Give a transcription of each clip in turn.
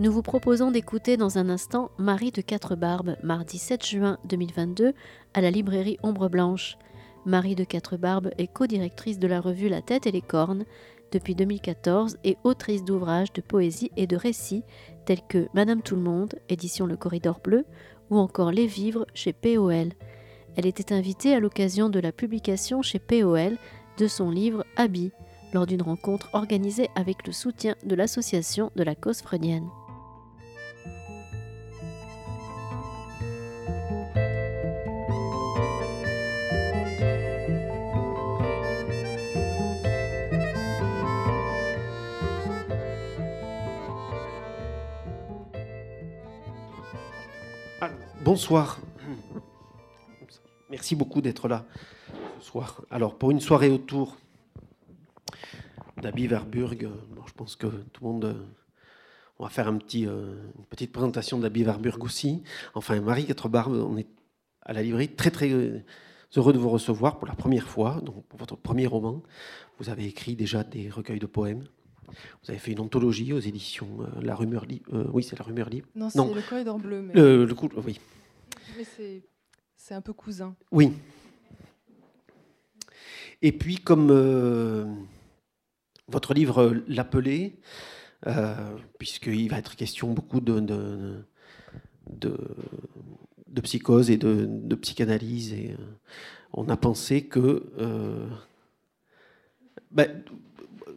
Nous vous proposons d'écouter dans un instant Marie de Quatre Barbes, mardi 7 juin 2022, à la librairie Ombre Blanche. Marie de Quatre Barbes est co-directrice de la revue La Tête et les Cornes depuis 2014 et autrice d'ouvrages de poésie et de récits tels que Madame Tout le Monde, édition Le Corridor Bleu, ou encore Les Vivres chez POL. Elle était invitée à l'occasion de la publication chez POL de son livre Habit, lors d'une rencontre organisée avec le soutien de l'association de la cause freudienne. Bonsoir. Merci beaucoup d'être là ce soir. Alors, pour une soirée autour d'Abby Verburg, je pense que tout le monde. On va faire un petit, euh, une petite présentation d'Abby Verburg aussi. Enfin, Marie Quatre-Barbes, on est à la librairie très très heureux de vous recevoir pour la première fois, donc pour votre premier roman. Vous avez écrit déjà des recueils de poèmes. Vous avez fait une anthologie aux éditions euh, La Rumeur Libre. Euh, oui, c'est La Rumeur Libre. Non, c'est Le Corridor Bleu. Mais... Le, le coup, oui. C'est un peu cousin. Oui. Et puis, comme euh, votre livre l'appelait, euh, puisqu'il va être question beaucoup de, psychose et de, psychanalyse, euh, on a pensé que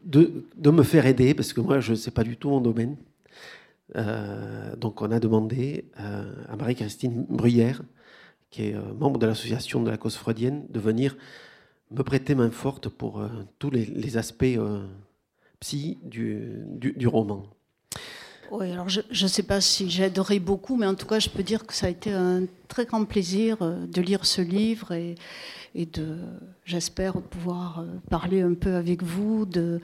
de, de, me faire aider, parce que moi, je ne sais pas du tout mon domaine. Donc, on a demandé à Marie-Christine Bruyère, qui est membre de l'association de la cause freudienne, de venir me prêter main forte pour euh, tous les, aspects euh, psy du, roman. Oui, alors je ne sais pas si j'aiderai beaucoup, mais en tout cas, je peux dire que ça a été un très grand plaisir euh, de lire ce livre et, et j'espère pouvoir parler un peu avec vous de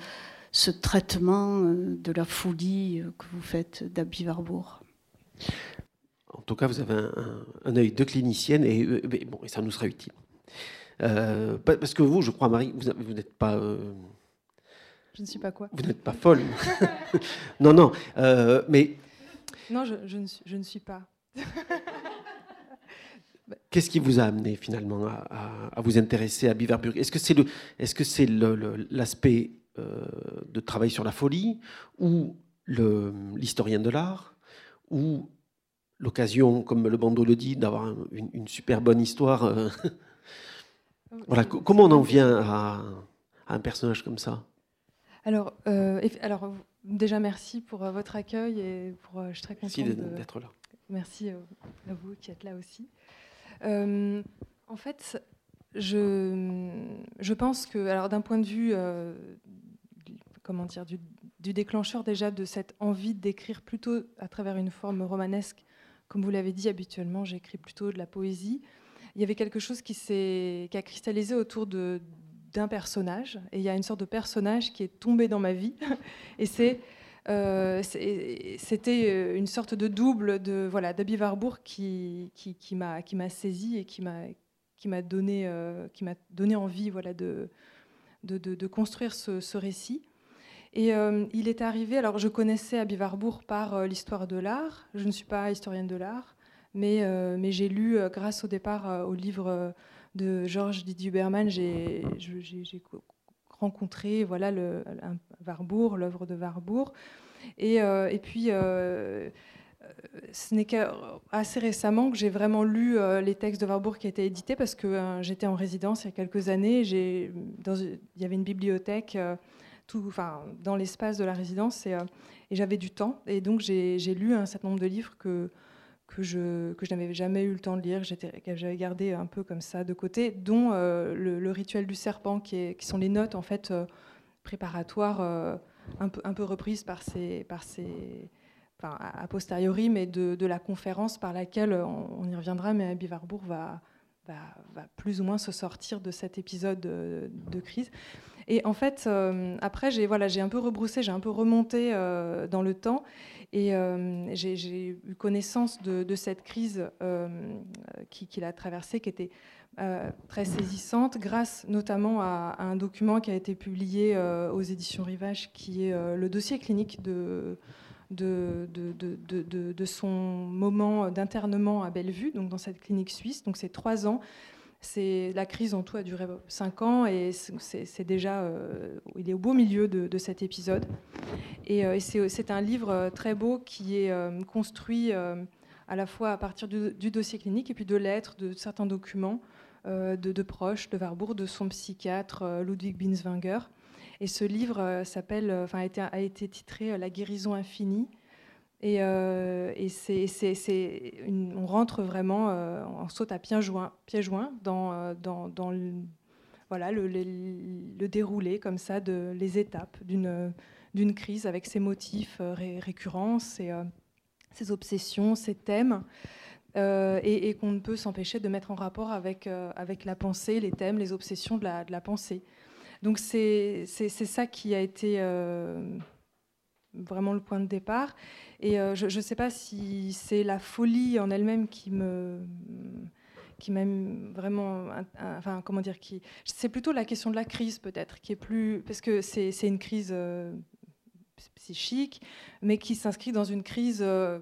ce traitement de la folie que vous faites d'Abby Warburg. En tout cas, vous avez un, un, œil de clinicienne et, bon, et ça nous sera utile. Euh, parce que vous, je crois, Marie, vous, n'êtes pas. Euh, je ne suis pas quoi? Vous n'êtes pas folle. non, non. Euh, mais. Non, je, je, ne, suis, je, ne, suis pas. Qu'est-ce qui vous a amené finalement à, à, vous intéresser à Biverburg Est-ce que c'est le, est-ce que c'est l'aspect de travail sur la folie ou l'historien de l'art ou l'occasion, comme le bandeau le dit, d'avoir une, une, super bonne histoire Voilà, comment on en vient à, un personnage comme ça? Alors, euh, alors, déjà merci pour euh, votre accueil et pour, euh, je suis très contente merci d'être là. Merci à vous qui êtes là aussi. en fait, je, je pense que, alors d'un point de vue, comment dire, du, déclencheur déjà de cette envie d'écrire plutôt à travers une forme romanesque, comme vous l'avez dit, habituellement j'écris plutôt de la poésie il y avait quelque chose qui, qui a cristallisé autour d'un personnage. Et il y a une sorte de personnage qui est tombé dans ma vie. Et c'est, euh, c'était euh, une sorte de double de voilà d'Abby Warburg qui, qui, qui, m'a, qui saisi et qui m'a, donné, euh, donné envie voilà, de, de, de, construire ce, récit. Et il est arrivé, alors je connaissais Abby Warburg par l'histoire de l'art, je ne suis pas historienne de l'art, mais, euh, j'ai lu, euh, grâce au départ euh, au livre de Georges Didier Huberman, j'ai rencontré voilà, le, Warburg, l'œuvre de Warburg. Et, puis, ce n'est qu'assez récemment que j'ai vraiment lu les textes de Warburg qui étaient édités parce que j'étais en résidence il y a quelques années. Il y avait une bibliothèque dans l'espace de la résidence et, et j'avais du temps. Et donc j'ai lu un certain nombre de livres que, je, n'avais jamais eu le temps de lire, que j'avais gardé un peu comme ça de côté, dont euh, le, rituel du serpent, qui, sont les notes en fait euh, préparatoires, euh, un, peu, reprises par ces, par enfin, a posteriori, mais de, la conférence par laquelle on, y reviendra, mais Abby va, plus ou moins se sortir de cet épisode de, de crise. Et en fait, après, j'ai voilà, un peu rebroussé, j'ai un peu remonté dans le temps. Et euh, j'ai eu connaissance de, cette crise euh, qu'il a traversée, qui était euh, très saisissante, grâce notamment à, un document qui a été publié aux éditions Rivage, qui est le dossier clinique de, de, son moment d'internement à Bellevue, donc dans cette clinique suisse. Donc c'est trois ans. C'est la crise en tout a duré cinq ans et c'est déjà euh, il est au beau milieu de, cet épisode. Et, euh, c'est un livre très beau qui est euh, construit à la fois à partir du, dossier clinique et puis de lettres, de certains documents de, proches de Warburg, de son psychiatre Ludwig Binswanger. Et ce livre s'appelle, enfin a été, a été titré La guérison infinie. Et, euh, c'est, on rentre vraiment, euh, on saute à pieds joints, pieds joints dans, euh, le, déroulé comme ça, de, les étapes d'une, crise avec ses motifs récurrents, ses, ses, obsessions, ses thèmes. et, qu'on ne peut s'empêcher de mettre en rapport avec, la pensée, les thèmes, les obsessions de la, pensée. Donc c'est, ça qui a été vraiment le point de départ. Et euh, je ne sais pas si c'est la folie en elle-même qui me qui m'aime vraiment, enfin comment dire, qui, c'est plutôt la question de la crise peut-être, qui est plus, parce que c'est, une crise euh, psychique, mais qui s'inscrit dans une crise euh,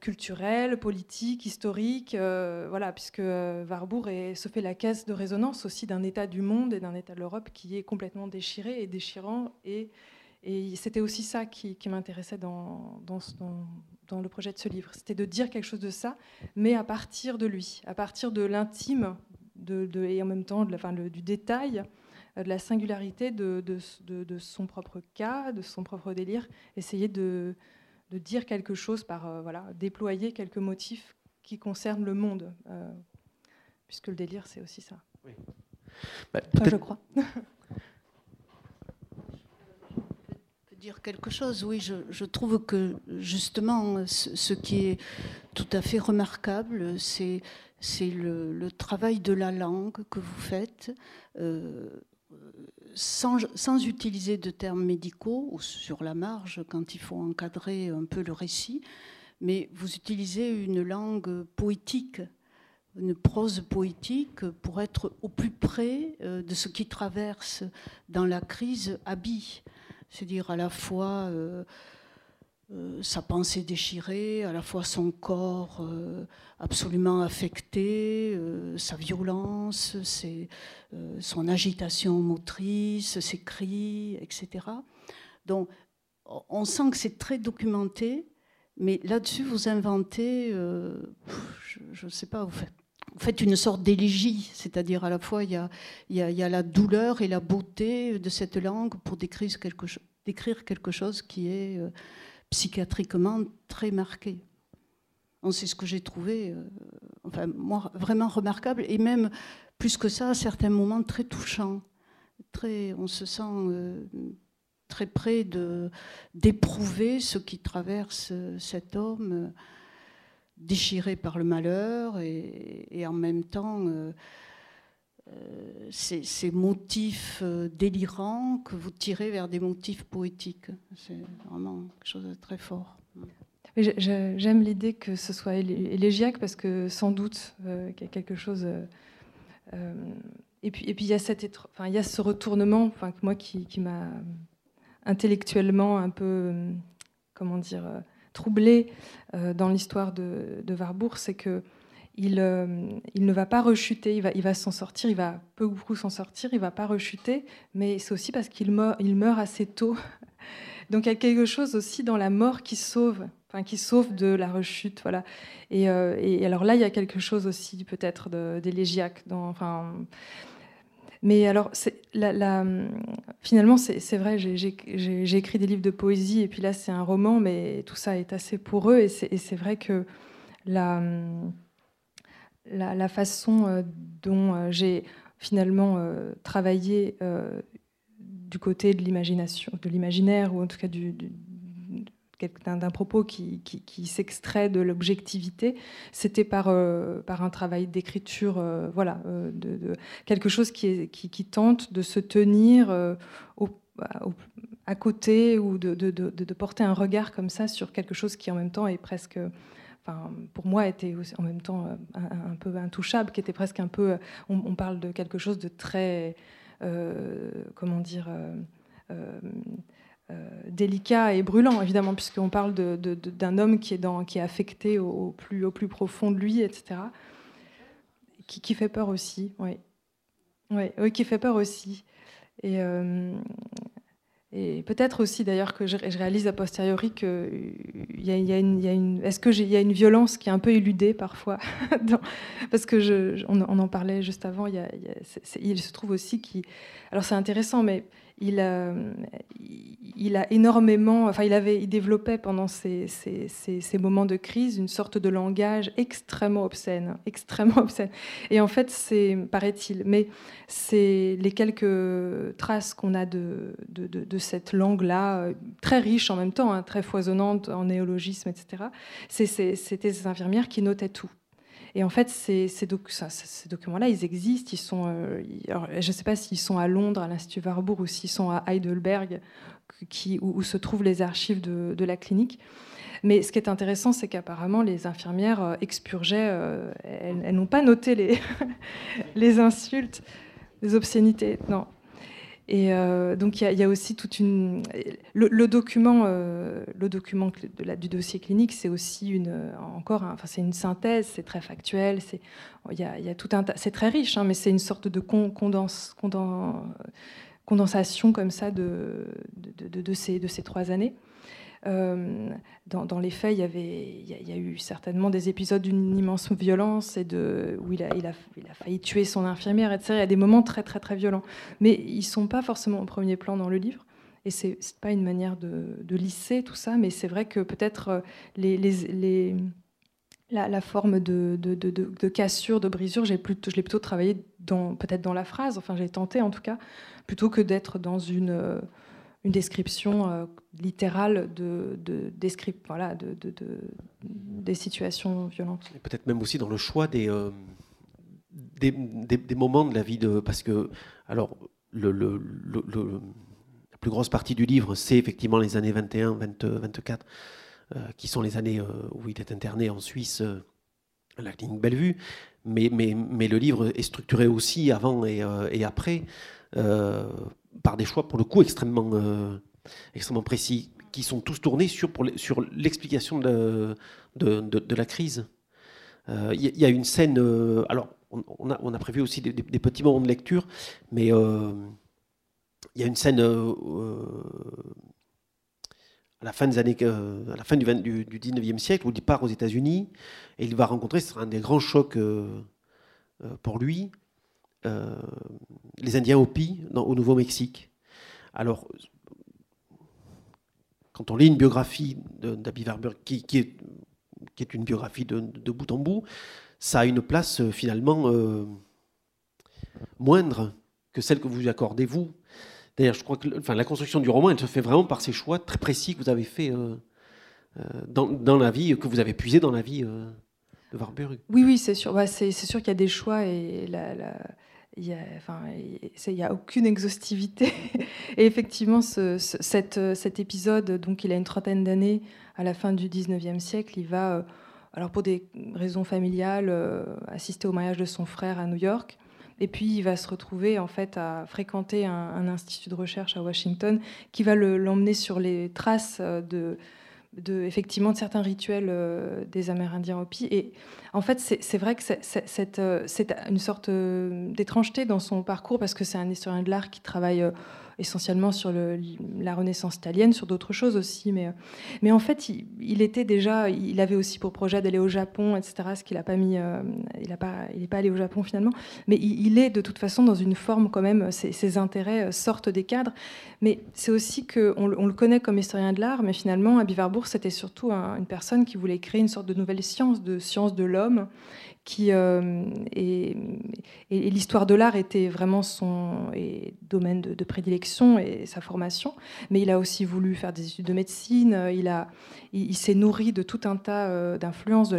culturelle, politique, historique, voilà, puisque Warburg se fait la caisse de résonance aussi d'un état du monde et d'un état de l'Europe qui est complètement déchiré et déchirant et et c'était aussi ça qui, m'intéressait dans, dans, le projet de ce livre. C'était de dire quelque chose de ça, mais à partir de lui, à partir de l'intime de, et en même temps de enfin, du détail, euh, de la singularité de, de, son propre cas, de son propre délire, essayer de, dire quelque chose par euh, voilà, déployer quelques motifs qui concernent le monde, euh, puisque le délire, c'est aussi ça. Oui. Bah, je crois. dire quelque chose. Oui, je, trouve que justement, ce, qui est tout à fait remarquable, c'est le, travail de la langue que vous faites. Euh, sans, sans, utiliser de termes médicaux ou sur la marge quand il faut encadrer un peu le récit, mais vous utilisez une langue poétique, une prose poétique pour être au plus près euh, de ce qui traverse dans la crise Abby c'est-à-dire à la fois euh, euh, sa pensée déchirée, à la fois son corps euh, absolument affecté, sa violence, son agitation motrice, ses cris, etc. Donc on sent que c'est très documenté, mais là-dessus vous inventez, je ne sais pas, vous faites vous faites une sorte d'élégie, c'est-à-dire à la fois il y, a, la douleur et la beauté de cette langue pour décrire quelque, décrire quelque chose qui est euh, psychiatriquement très marqué. C'est ce que j'ai trouvé, euh, enfin, moi, vraiment remarquable, et même plus que ça, à certains moments très touchants. On se sent euh, très près d'éprouver ce qui traverse cet homme déchiré par le malheur et, en même temps euh, euh, ces, motifs euh, délirants que vous tirez vers des motifs poétiques. C'est vraiment quelque chose de très fort. J'aime l'idée que ce soit élégiaque parce que sans doute qu'il y a quelque chose. et puis, et puis il y a enfin, il y a ce retournement, moi qui, qui m'a intellectuellement un peu, comment dire troublé euh, dans l'histoire de, Warburg, c'est que euh, il, ne va pas rechuter, il va, s'en sortir, il va peu ou beaucoup s'en sortir, il va pas rechuter, mais c'est aussi parce qu'il meurt, il meurt assez tôt. Donc il y a quelque chose aussi dans la mort qui sauve, enfin qui sauve de la rechute, voilà. Et, euh, et alors là, il y a quelque chose aussi peut-être d'élégiaque, enfin mais alors, la, finalement, c'est vrai, j'ai écrit des livres de poésie, et puis là, c'est un roman, mais tout ça est assez pour eux, et c'est vrai que la, la, façon euh, dont euh, j'ai finalement euh, travaillé du côté de l'imagination, de l'imaginaire, ou en tout cas du, d'un propos qui, s'extrait de l'objectivité, c'était par, euh, par un travail d'écriture, euh, voilà, euh, de, quelque chose qui, tente de se tenir à côté ou de, porter un regard comme ça sur quelque chose qui en même temps est presque, enfin, pour moi était en même temps un, peu intouchable, qui était presque un peu, on parle de quelque chose de très, comment dire, délicat et brûlant, évidemment, puisqu'on parle d'un homme qui est, dans, qui est affecté au, plus, au plus profond de lui, etc. Qui, qui fait peur aussi, oui. Oui, oui, qui fait peur aussi. Et, et peut-être aussi d'ailleurs que je, réalise a posteriori qu'il y, y, a une, est-ce que y a une violence qui est un peu éludée parfois, parce que on, en parlait juste avant. Il, se trouve aussi qui, alors c'est intéressant, mais il a, il a énormément, enfin, il avait, il développait pendant ces, ces, ces, moments de crise une sorte de langage extrêmement obscène, extrêmement obscène. Et en fait, c'est, paraît-il, mais c'est les quelques traces qu'on a de, de, de, cette langue-là, très riche en même temps, hein, très foisonnante en néologisme, etc. C'était ces infirmières qui notaient tout. Et en fait, ces, documents-là, ils existent. Ils sont, euh, je ne sais pas s'ils sont à Londres, à l'Institut Warburg, ou s'ils sont à Heidelberg, où, se trouvent les archives de, la clinique. Mais ce qui est intéressant, c'est qu'apparemment, les infirmières euh, expurgeaient, euh, elles, n'ont pas noté les, les insultes, les obscénités. Non, et euh, donc il y, a aussi toute une le, document, euh, le document de la, du dossier clinique, c'est aussi une encore, enfin c'est une synthèse, c'est très factuel, c'est il y a, y a, tout un, c'est très riche, hein, mais c'est une sorte de condense, condensation comme ça de, de, de, de, ces, de ces trois années. Euh, dans, les faits, il y, avait, il y, a, eu certainement des épisodes d'une immense violence et de, où il a, il, a, il a, failli tuer son infirmière, etc. Il y a des moments très, très, très violents. Mais ils ne sont pas forcément au premier plan dans le livre. Et ce n'est pas une manière de, lisser tout ça, mais c'est vrai que peut-être euh, la, forme de, de, cassure, de brisure, je l'ai plutôt travaillé peut-être dans la phrase, enfin j'ai tenté en tout cas, plutôt que d'être dans une euh, une description euh, littérale de, de, voilà, de, des situations violentes. Peut-être même aussi dans le choix des, euh, des, des, moments de la vie de... Parce que, alors, la plus grosse partie du livre, c'est effectivement les années 21, 20, 24, qui sont les années euh, où il est interné en Suisse la clinique Bellevue. Mais, mais, mais, le livre est structuré aussi avant et, et après par des choix pour le coup extrêmement, euh, extrêmement précis, qui sont tous tournés sur, sur l'explication de, de, de, la crise. Il euh, y, a une scène, euh, alors on a, on a, prévu aussi des, petits moments de lecture, mais il y a une scène à la fin des années, à la fin du, du, du, 19e siècle, où il part aux États-Unis et il va rencontrer, ce sera un des grands chocs pour lui, euh, les Indiens Hopi au Nouveau-Mexique. Alors, quand on lit une biographie d'Abby Warburg, qui, est, une biographie de, bout en bout, ça a une place euh, finalement euh, moindre que celle que vous accordez vous. D'ailleurs, je crois que enfin, la construction du roman, elle se fait vraiment par ces choix très précis que vous avez fait dans, dans, la vie, que vous avez puisé dans la vie de Warburg. Oui, oui, c'est sûr. Bah, c'est sûr qu'il y a des choix et il n'y a, aucune exhaustivité. Et effectivement, cet épisode, donc il a une trentaine d'années, à la fin du 19e siècle, il va, euh, alors pour des raisons familiales, euh, assister au mariage de son frère à New York. Et puis il va se retrouver en fait à fréquenter un, institut de recherche à Washington qui va l'emmener sur les traces euh, de, effectivement, de certains rituels euh, des Amérindiens Hopi. Et en fait, c'est vrai que c'est euh, une sorte d'étrangeté dans son parcours parce que c'est un historien de l'art qui travaille essentiellement sur la Renaissance italienne, sur d'autres choses aussi. Mais, mais en fait, il, était déjà, il avait aussi pour projet d'aller au Japon, etc. Ce qu'il n'a pas mis, euh, il n'est pas, allé au Japon finalement. Mais il, est de toute façon dans une forme quand même. Ses, intérêts euh, sortent des cadres. Mais c'est aussi que on, le connaît comme historien de l'art, mais finalement, à Bivarbourg, c'était surtout une personne qui voulait créer une sorte de nouvelle science, de science de l'homme euh, et, l'histoire de l'art était vraiment son domaine de, prédilection et sa formation. Mais il a aussi voulu faire des études de médecine. Il a, il, s'est nourri de tout un tas euh, d'influences,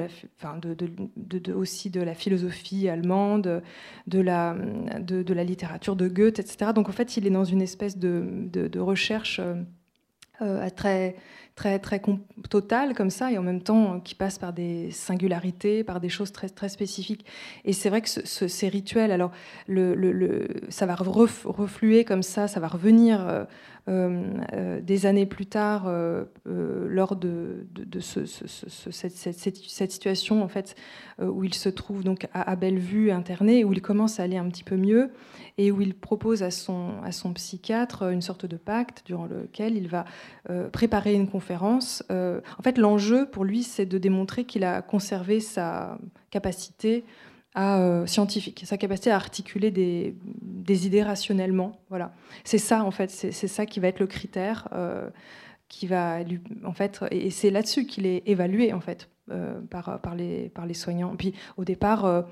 aussi de la philosophie allemande, de la, de, la littérature de Goethe, etc. Donc en fait, il est dans une espèce de, recherche. Euh, très très, très total comme ça, et en même temps euh, qui passe par des singularités, par des choses très, très spécifiques. Et c'est vrai que ces rituels, alors le, ça va refluer comme ça, ça va revenir euh, euh, des années plus tard lors de, de, ce, cette, situation en fait où il se trouve donc à, à Bellevue interné, où il commence à aller un petit peu mieux et où il propose à son psychiatre une sorte de pacte durant lequel il va préparer une conférence euh, en fait, l'enjeu pour lui, c'est de démontrer qu'il a conservé sa capacité à, euh, scientifique, sa capacité à articuler des, idées rationnellement. Voilà, c'est ça en fait, c'est ça qui va être le critère euh, qui va lui, en fait, et c'est là-dessus qu'il est évalué en fait par, les, par les soignants. Puis au départ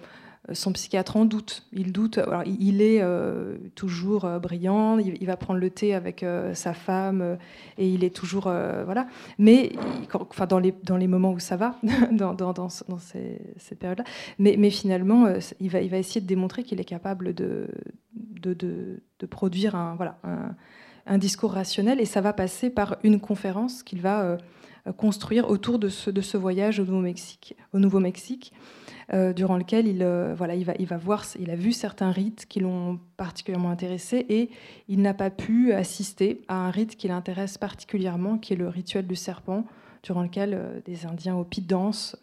son psychiatre en doute. Il doute. il est euh, toujours euh, brillant. Il, va prendre le thé avec euh, sa femme et il est toujours voilà. Mais enfin dans les dans les moments où ça va, dans, dans, dans, ces, cette période-là. Mais, mais finalement, il va il va essayer de démontrer qu'il est capable de de, de produire un voilà un, discours rationnel et ça va passer par une conférence qu'il va construire autour de ce de ce voyage au Nouveau-Mexique au Nouveau-Mexique. Euh, durant lequel il, euh, voilà, il, va, il va voir, il a vu certains rites qui l'ont particulièrement intéressé et il n'a pas pu assister à un rite qui l'intéresse particulièrement, qui est le rituel du serpent, durant lequel euh, des Indiens Hopi dansent.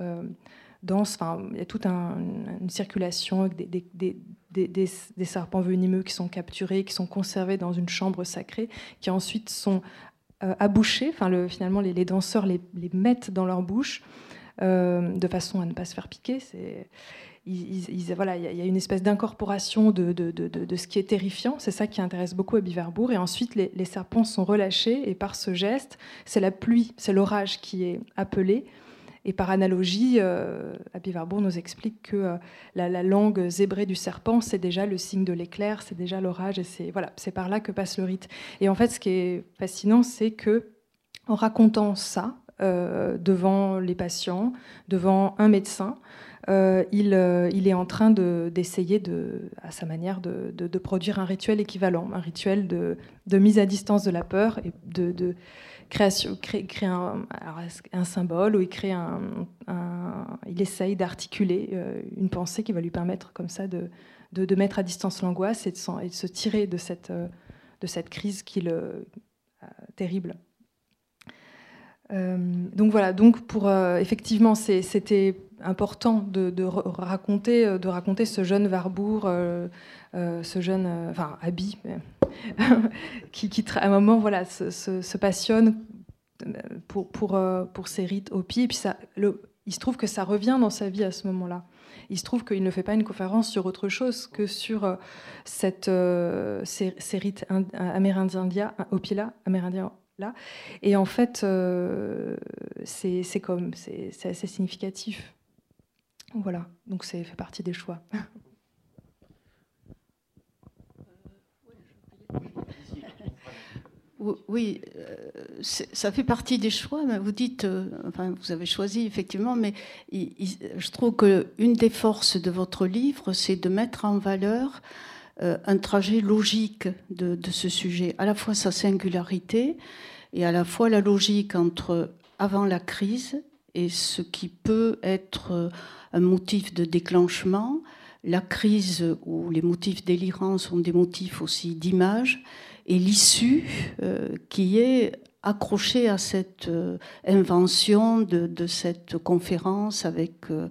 dansent il y a toute une circulation avec des, des, des, des, serpents venimeux qui sont capturés, qui sont conservés dans une chambre sacrée, qui ensuite sont abouchés. Enfin, le, finalement, les, danseurs les, les, mettent dans leur bouche de façon à ne pas se faire piquer. C'est voilà, il y, a une espèce d'incorporation de, ce qui est terrifiant. C'est ça qui intéresse beaucoup à Biverbourg. Et ensuite, les, serpents sont relâchés et par ce geste, c'est la pluie, c'est l'orage qui est appelé. Et par analogie, euh, nous explique que euh, la, langue zébrée du serpent, c'est déjà le signe de l'éclair, c'est déjà l'orage, et c'est voilà, c'est par là que passe le rite. Et en fait, ce qui est fascinant, c'est que en racontant ça, euh, devant les patients, devant un médecin. Euh, il, euh, il, est en train d'essayer, de, à sa manière, de, produire un rituel équivalent, un rituel de, mise à distance de la peur et de, création, créer, un, un, symbole où il crée un, il essaye d'articuler une pensée qui va lui permettre comme ça de, mettre à distance l'angoisse et, de se tirer de cette, crise terrible. Euh, donc voilà, donc pour euh, effectivement, c'était important de, raconter, euh, de raconter ce jeune Warburg, ce jeune, enfin Abby, qui, à un moment voilà se, passionne pour pour pour ses rites pied. Et puis ça, il se trouve que ça revient dans sa vie à ce moment-là. Il se trouve qu'il ne fait pas une conférence sur autre chose que sur cette, ces, rites amérindiens, amérindiens Et en fait, euh, c'est comme, c'est assez significatif. Voilà, donc c'est fait partie des choix. Oui, euh, ça fait partie des choix. Vous dites, euh, enfin, vous avez choisi effectivement, mais je trouve que une des forces de votre livre, c'est de mettre en valeur un trajet logique de, ce sujet, à la fois sa singularité et à la fois la logique entre avant la crise et ce qui peut être un motif de déclenchement, la crise où les motifs délirants sont des motifs aussi d'image, et l'issue euh, qui est accrochée à cette euh, invention de, cette conférence avec euh,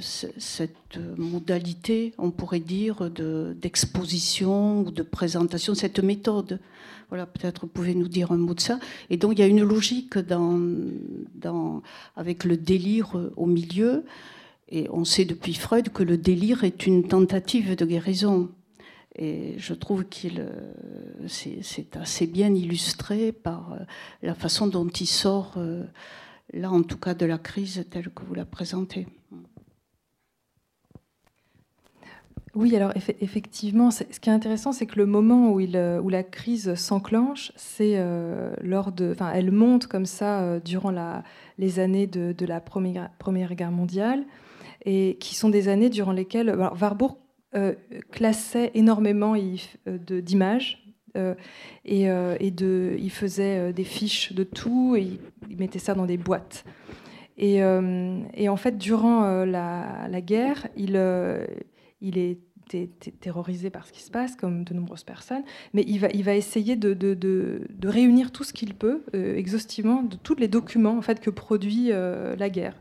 cette modalité, on pourrait dire, d'exposition ou de présentation, cette méthode voilà, peut-être vous pouvez nous dire un mot de ça. Et donc il y a une logique dans, dans, avec le délire au milieu. Et on sait depuis Freud que le délire est une tentative de guérison. Et je trouve qu'il c'est assez bien illustré par euh, la façon dont il sort, euh, là en tout cas, de la crise telle que vous la présentez. Oui, alors effectivement, ce qui est intéressant, c'est que le moment où, euh, la crise s'enclenche, c'est euh, lors de, enfin, elle monte comme ça euh, durant les années de, la première, Guerre mondiale, et qui sont des années durant lesquelles Warburg classait énormément d'images et, il faisait des fiches de tout et il, mettait ça dans des boîtes. Et, en fait, durant la, guerre, il, il est terrorisé par ce qui se passe, comme de nombreuses personnes, mais il va, essayer de, réunir tout ce qu'il peut, euh, exhaustivement, de tous les documents en fait, que produit euh, la guerre.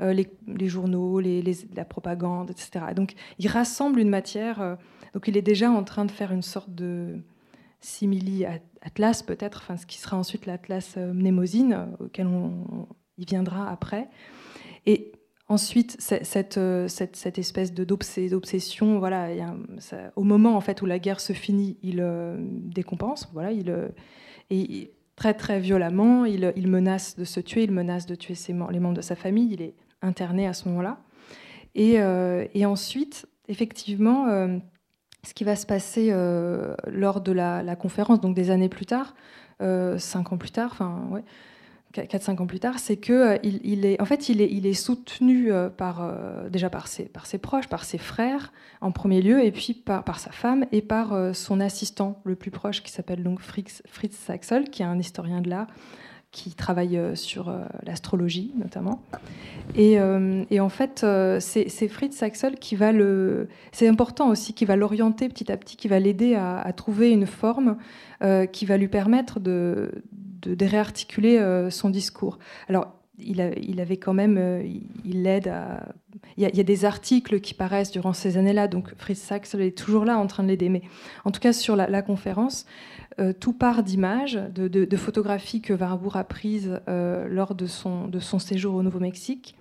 Euh, les, journaux, la propagande, etc. Donc il rassemble une matière, donc il est déjà en train de faire une sorte de simili-atlas peut-être, enfin, ce qui sera ensuite l'atlas mnémosine, auquel on, il viendra après. Et Ensuite, cette, euh, cette, espèce d'obsession, voilà, au moment en fait où la guerre se finit, il euh, décompense, voilà, il, euh, et très très violemment, il, menace de se tuer, il menace de tuer les membres de sa famille, il est interné à ce moment-là. Et, et, ensuite, effectivement, ce qui va se passer lors de la, la, conférence, donc des années plus tard, cinq ans plus tard, enfin ouais 4-5 ans plus tard, c'est que euh, il, est, en fait, il est, soutenu euh, par, euh, déjà par ses, proches, par ses frères en premier lieu, et puis par, sa femme et par son assistant le plus proche qui s'appelle donc Fritz, Fritz Saxel, qui est un historien de l'art qui travaille sur l'astrologie notamment. Et, en fait, c'est Fritz Saxel qui va le. C'est important aussi, qui va l'orienter petit à petit, qui va l'aider à, trouver une forme qui va lui permettre de, de, réarticuler euh, son discours. Alors, il, avait quand même, euh, il l'aide à. Il y, a, des articles qui paraissent durant ces années-là, donc Fritz Sachs est toujours là en train de l'aider. Mais en tout cas, sur la, conférence, euh, tout part d'images, de, photographies que Warburg a prises lors de son, séjour au Nouveau-Mexique.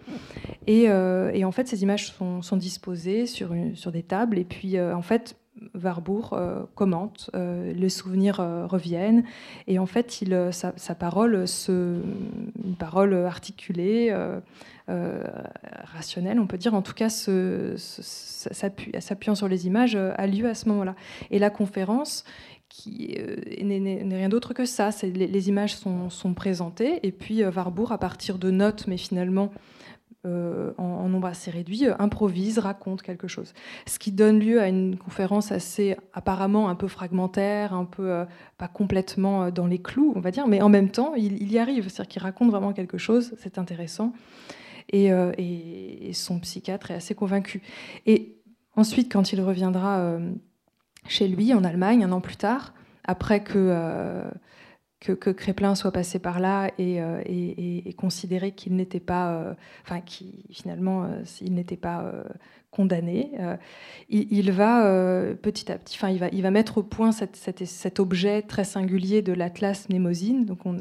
Et, en fait, ces images sont, sont disposées sur, sur des tables. Et puis, en fait, Warburg euh, commente, euh, les souvenirs euh, reviennent, et en fait, sa, parole, se, une parole articulée, rationnelle, on peut dire, en tout cas, s'appuyant sur les images, a lieu à ce moment-là. Et la conférence, qui n'est rien d'autre que ça, les, les, images sont, sont, présentées, et puis Warburg, à partir de notes, mais finalement euh, en, nombre assez réduit, euh, improvise, raconte quelque chose. Ce qui donne lieu à une conférence assez apparemment un peu fragmentaire, un peu euh, pas complètement dans les clous, on va dire, mais en même temps, il, y arrive, c'est-à-dire qu'il raconte vraiment quelque chose, c'est intéressant, et, et, son psychiatre est assez convaincu. Et ensuite, quand il reviendra chez lui en Allemagne, un an plus tard, après que que, que, Créplin soit passé par là et, euh, considéré qu'il n'était pas, euh, enfin, qui finalement, euh, il n'était pas condamné, il, va petit à petit, enfin, il va, il va mettre au point cet objet très singulier de l'Atlas Mnémosine. Donc, on,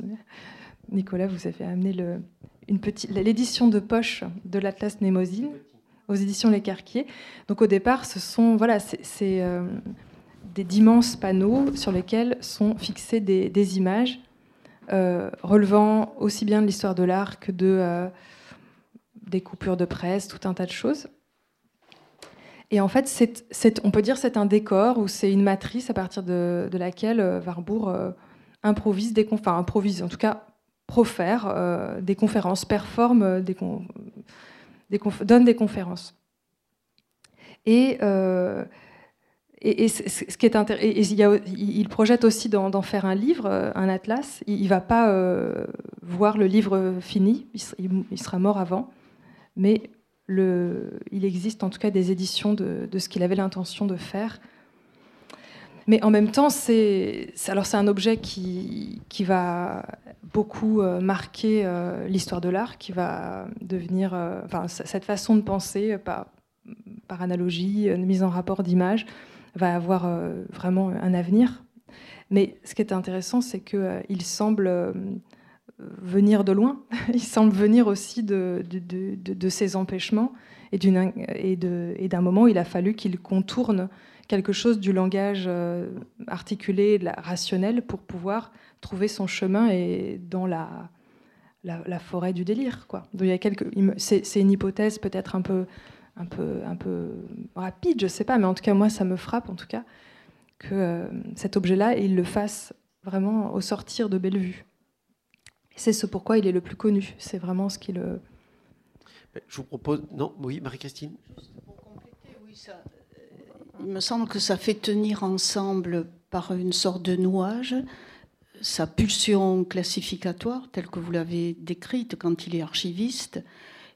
Nicolas, vous avez amené le, une petite, l'édition de poche de l'Atlas Mnémosine aux éditions Les Carquiers. Donc, au départ, ce sont, voilà, c'est d'immenses panneaux sur lesquels sont fixées des, images euh, relevant aussi bien de l'histoire de l'art que de, euh, des coupures de presse, tout un tas de choses. Et en fait, on peut dire c'est un décor ou c'est une matrice à partir de, laquelle euh, Warburg improvise des enfin improvise en tout cas profère des conférences, performe des, donne des conférences. Et et, ce qui est il, projette aussi d'en faire un livre, euh, un atlas. Il ne va pas euh, voir le livre fini, il, sera mort avant, mais il existe en tout cas des éditions de, ce qu'il avait l'intention de faire. Mais en même temps, c'est un objet qui, qui va beaucoup euh, marquer l'histoire de l'art, qui va devenir, enfin cette façon de penser par, par analogie, une mise en rapport d'images va avoir euh, vraiment un avenir. Mais ce qui est intéressant, c'est qu'il euh, semble euh, venir de loin. il semble venir aussi de, de, de, ces empêchements et d'un et et moment où il a fallu qu'il contourne quelque chose du langage articulé, rationnel, pour pouvoir trouver son chemin et dans la, la, forêt du délire. C'est, une hypothèse peut-être un peu un peu, un peu rapide, je sais pas, mais en tout cas, moi, ça me frappe, en tout cas, que euh, cet objet-là, il le fasse vraiment au sortir de Bellevue. C'est ce pourquoi il est le plus connu. C'est vraiment ce qui le. Je vous propose. Non, oui, Marie-Christine Juste pour compléter, oui, ça, euh, il me semble que ça fait tenir ensemble par une sorte de nouage sa pulsion classificatoire, telle que vous l'avez décrite quand il est archiviste,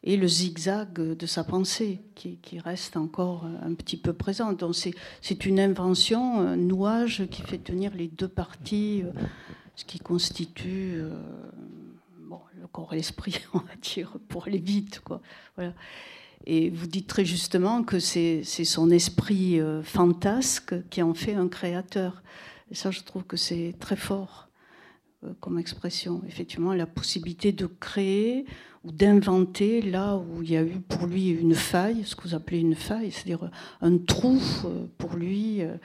et le zigzag de sa pensée qui, reste encore un petit peu présent. Donc c'est une invention, un nouage qui fait tenir les deux parties, euh, ce qui constitue euh, le corps et l'esprit, on va dire, pour aller vite. Et vous dites très justement que c'est son esprit euh, fantasque qui en fait un créateur. Et ça, je trouve que c'est très fort comme expression. Effectivement, la possibilité de créer ou d'inventer là où il y a eu pour lui une faille, ce que vous appelez une faille, c'est-à-dire un trou euh, pour lui euh,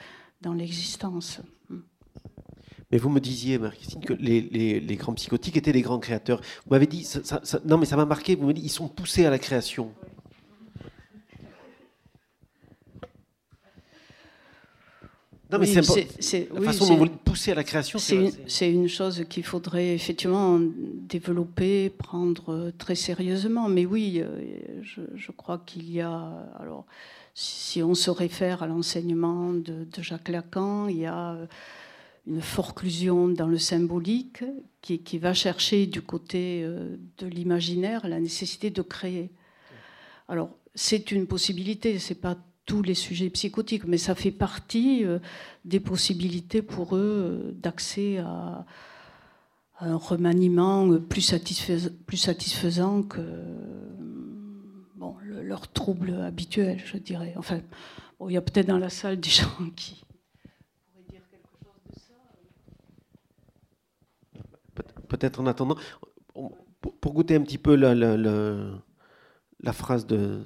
dans l'existence. Mais vous me disiez, Marie-Christine, que les, les, grands psychotiques étaient des grands créateurs. Vous m'avez dit, non mais ça m'a marqué, vous m'avez dit, ils sont poussés à la création. Non, mais c'est la façon dont vous poussez à la création. C'est une, chose qu'il faudrait effectivement développer, prendre très sérieusement. Mais oui, euh, je, crois qu'il y a. Alors, si on se réfère à l'enseignement de, Jacques Lacan, il y a euh, une forclusion dans le symbolique qui, qui va chercher du côté euh, de l'imaginaire la nécessité de créer. Alors, c'est une possibilité, c'est pas tous les sujets psychotiques, mais ça fait partie euh, des possibilités pour eux euh, d'accès à, un remaniement euh, plus satisfaisant, plus satisfaisant que bon, leur trouble habituel, je dirais. Enfin, il y a peut-être dans la salle des gens qui pourraient dire quelque chose de ça. Peut-être en attendant, pour goûter un petit peu la, la, phrase de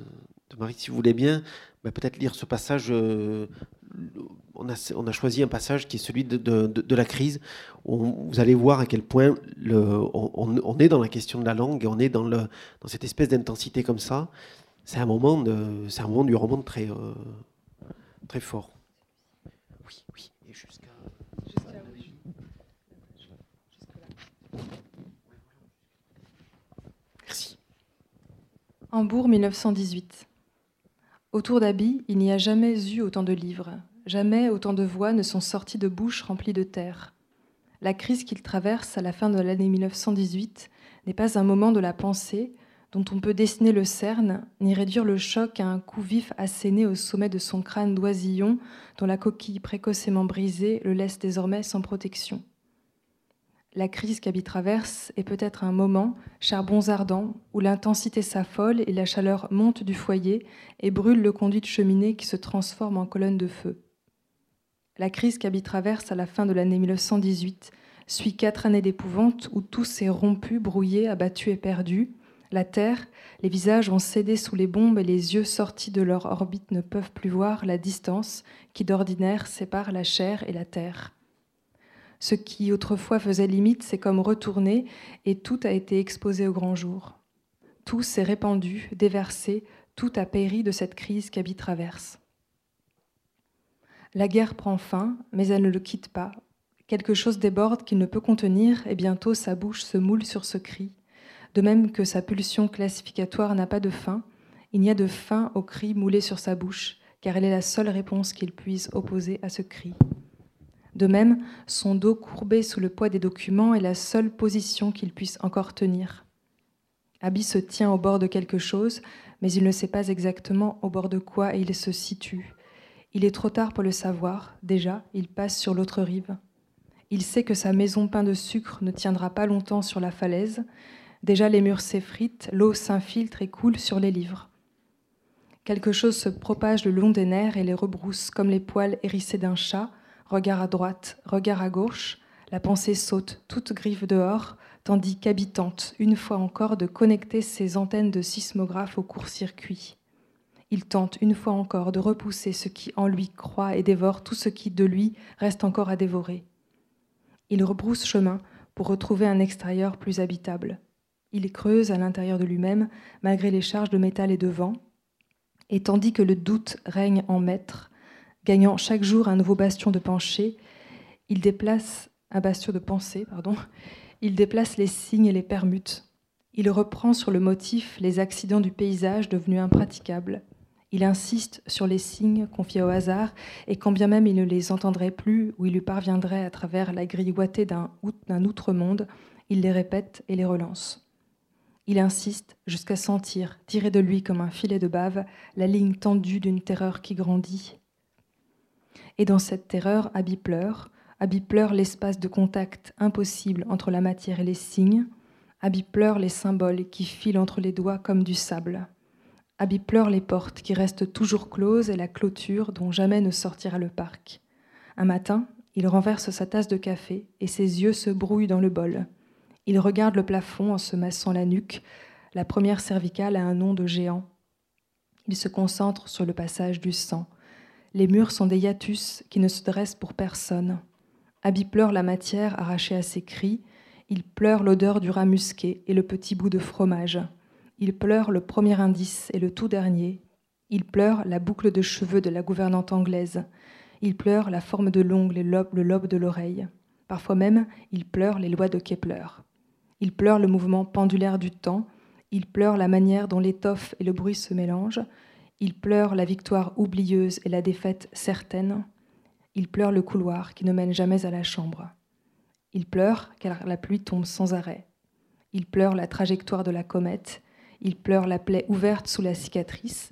Marie, si vous voulez bien, bah, peut-être lire ce passage. Euh, on, a, on, choisi un passage qui est celui de, la crise. Où vous allez voir à quel point on, est dans la question de la langue et on est dans, cette espèce d'intensité comme ça. C'est un moment, de, c'est un moment du roman très, euh, très fort. Oui, oui, et jusqu'à. Merci. Hambourg 1918. Autour d'Abi, il n'y a jamais eu autant de livres, jamais autant de voix ne sont sorties de bouches remplies de terre. La crise qu'il traverse à la fin de l'année 1918 n'est pas un moment de la pensée dont on peut dessiner le cerne, ni réduire le choc à un coup vif asséné au sommet de son crâne d'oisillon dont la coquille précocement brisée le laisse désormais sans protection. La crise qu'Abby traverse est peut-être un moment, charbons ardents, où l'intensité s'affole et la chaleur monte du foyer et brûle le conduit de cheminée qui se transforme en colonne de feu. La crise qu'Abby traverse à la fin de l'année 1918 suit quatre années d'épouvante où tout s'est rompu, brouillé, abattu et perdu. La terre, les visages ont cédé sous les bombes et les yeux sortis de leur orbite ne peuvent plus voir la distance qui d'ordinaire sépare la chair et la terre. Ce qui autrefois faisait limite s'est comme retourné et tout a été exposé au grand jour. Tout s'est répandu, déversé, tout a péri de cette crise qu'Abby traverse. La guerre prend fin, mais elle ne le quitte pas. Quelque chose déborde qu'il ne peut contenir et bientôt sa bouche se moule sur ce cri. De même que sa pulsion classificatoire n'a pas de fin, il n'y a de fin au cri moulé sur sa bouche, car elle est la seule réponse qu'il puisse opposer à ce cri. De même, son dos courbé sous le poids des documents est la seule position qu'il puisse encore tenir. Abby se tient au bord de quelque chose, mais il ne sait pas exactement au bord de quoi il se situe. Il est trop tard pour le savoir, déjà, il passe sur l'autre rive. Il sait que sa maison pain de sucre ne tiendra pas longtemps sur la falaise. Déjà les murs s'effritent, l'eau s'infiltre et coule sur les livres. Quelque chose se propage le long des nerfs et les rebrousse comme les poils hérissés d'un chat, Regard à droite, regard à gauche, la pensée saute toute griffe dehors, tandis qu'habitante, une fois encore, de connecter ses antennes de sismographe au court-circuit. Il tente une fois encore de repousser ce qui en lui croit et dévore tout ce qui de lui reste encore à dévorer. Il rebrousse chemin pour retrouver un extérieur plus habitable. Il creuse à l'intérieur de lui-même, malgré les charges de métal et de vent, et tandis que le doute règne en maître, Gagnant chaque jour un nouveau bastion de penchée, il déplace un bastion de pensée, pardon. Il déplace les signes et les permute. Il reprend sur le motif les accidents du paysage devenus impraticables. Il insiste sur les signes confiés au hasard, et quand bien même il ne les entendrait plus ou il lui parviendrait à travers la grille ouatée d'un outre-monde, il les répète et les relance. Il insiste jusqu'à sentir, tiré de lui comme un filet de bave, la ligne tendue d'une terreur qui grandit. Et dans cette terreur, Abby pleure, Abby pleure l'espace de contact impossible entre la matière et les signes, Abby pleure les symboles qui filent entre les doigts comme du sable. Abby pleure les portes qui restent toujours closes et la clôture dont jamais ne sortira le parc. Un matin, il renverse sa tasse de café et ses yeux se brouillent dans le bol. Il regarde le plafond en se massant la nuque. La première cervicale a un nom de géant. Il se concentre sur le passage du sang. Les murs sont des hiatus qui ne se dressent pour personne. Abby pleure la matière arrachée à ses cris. Il pleure l'odeur du rat musqué et le petit bout de fromage. Il pleure le premier indice et le tout dernier. Il pleure la boucle de cheveux de la gouvernante anglaise. Il pleure la forme de l'ongle et le lobe de l'oreille. Parfois même, il pleure les lois de Kepler. Il pleure le mouvement pendulaire du temps. Il pleure la manière dont l'étoffe et le bruit se mélangent. Il pleure la victoire oublieuse et la défaite certaine. Il pleure le couloir qui ne mène jamais à la chambre. Il pleure car la pluie tombe sans arrêt. Il pleure la trajectoire de la comète il pleure la plaie ouverte sous la cicatrice.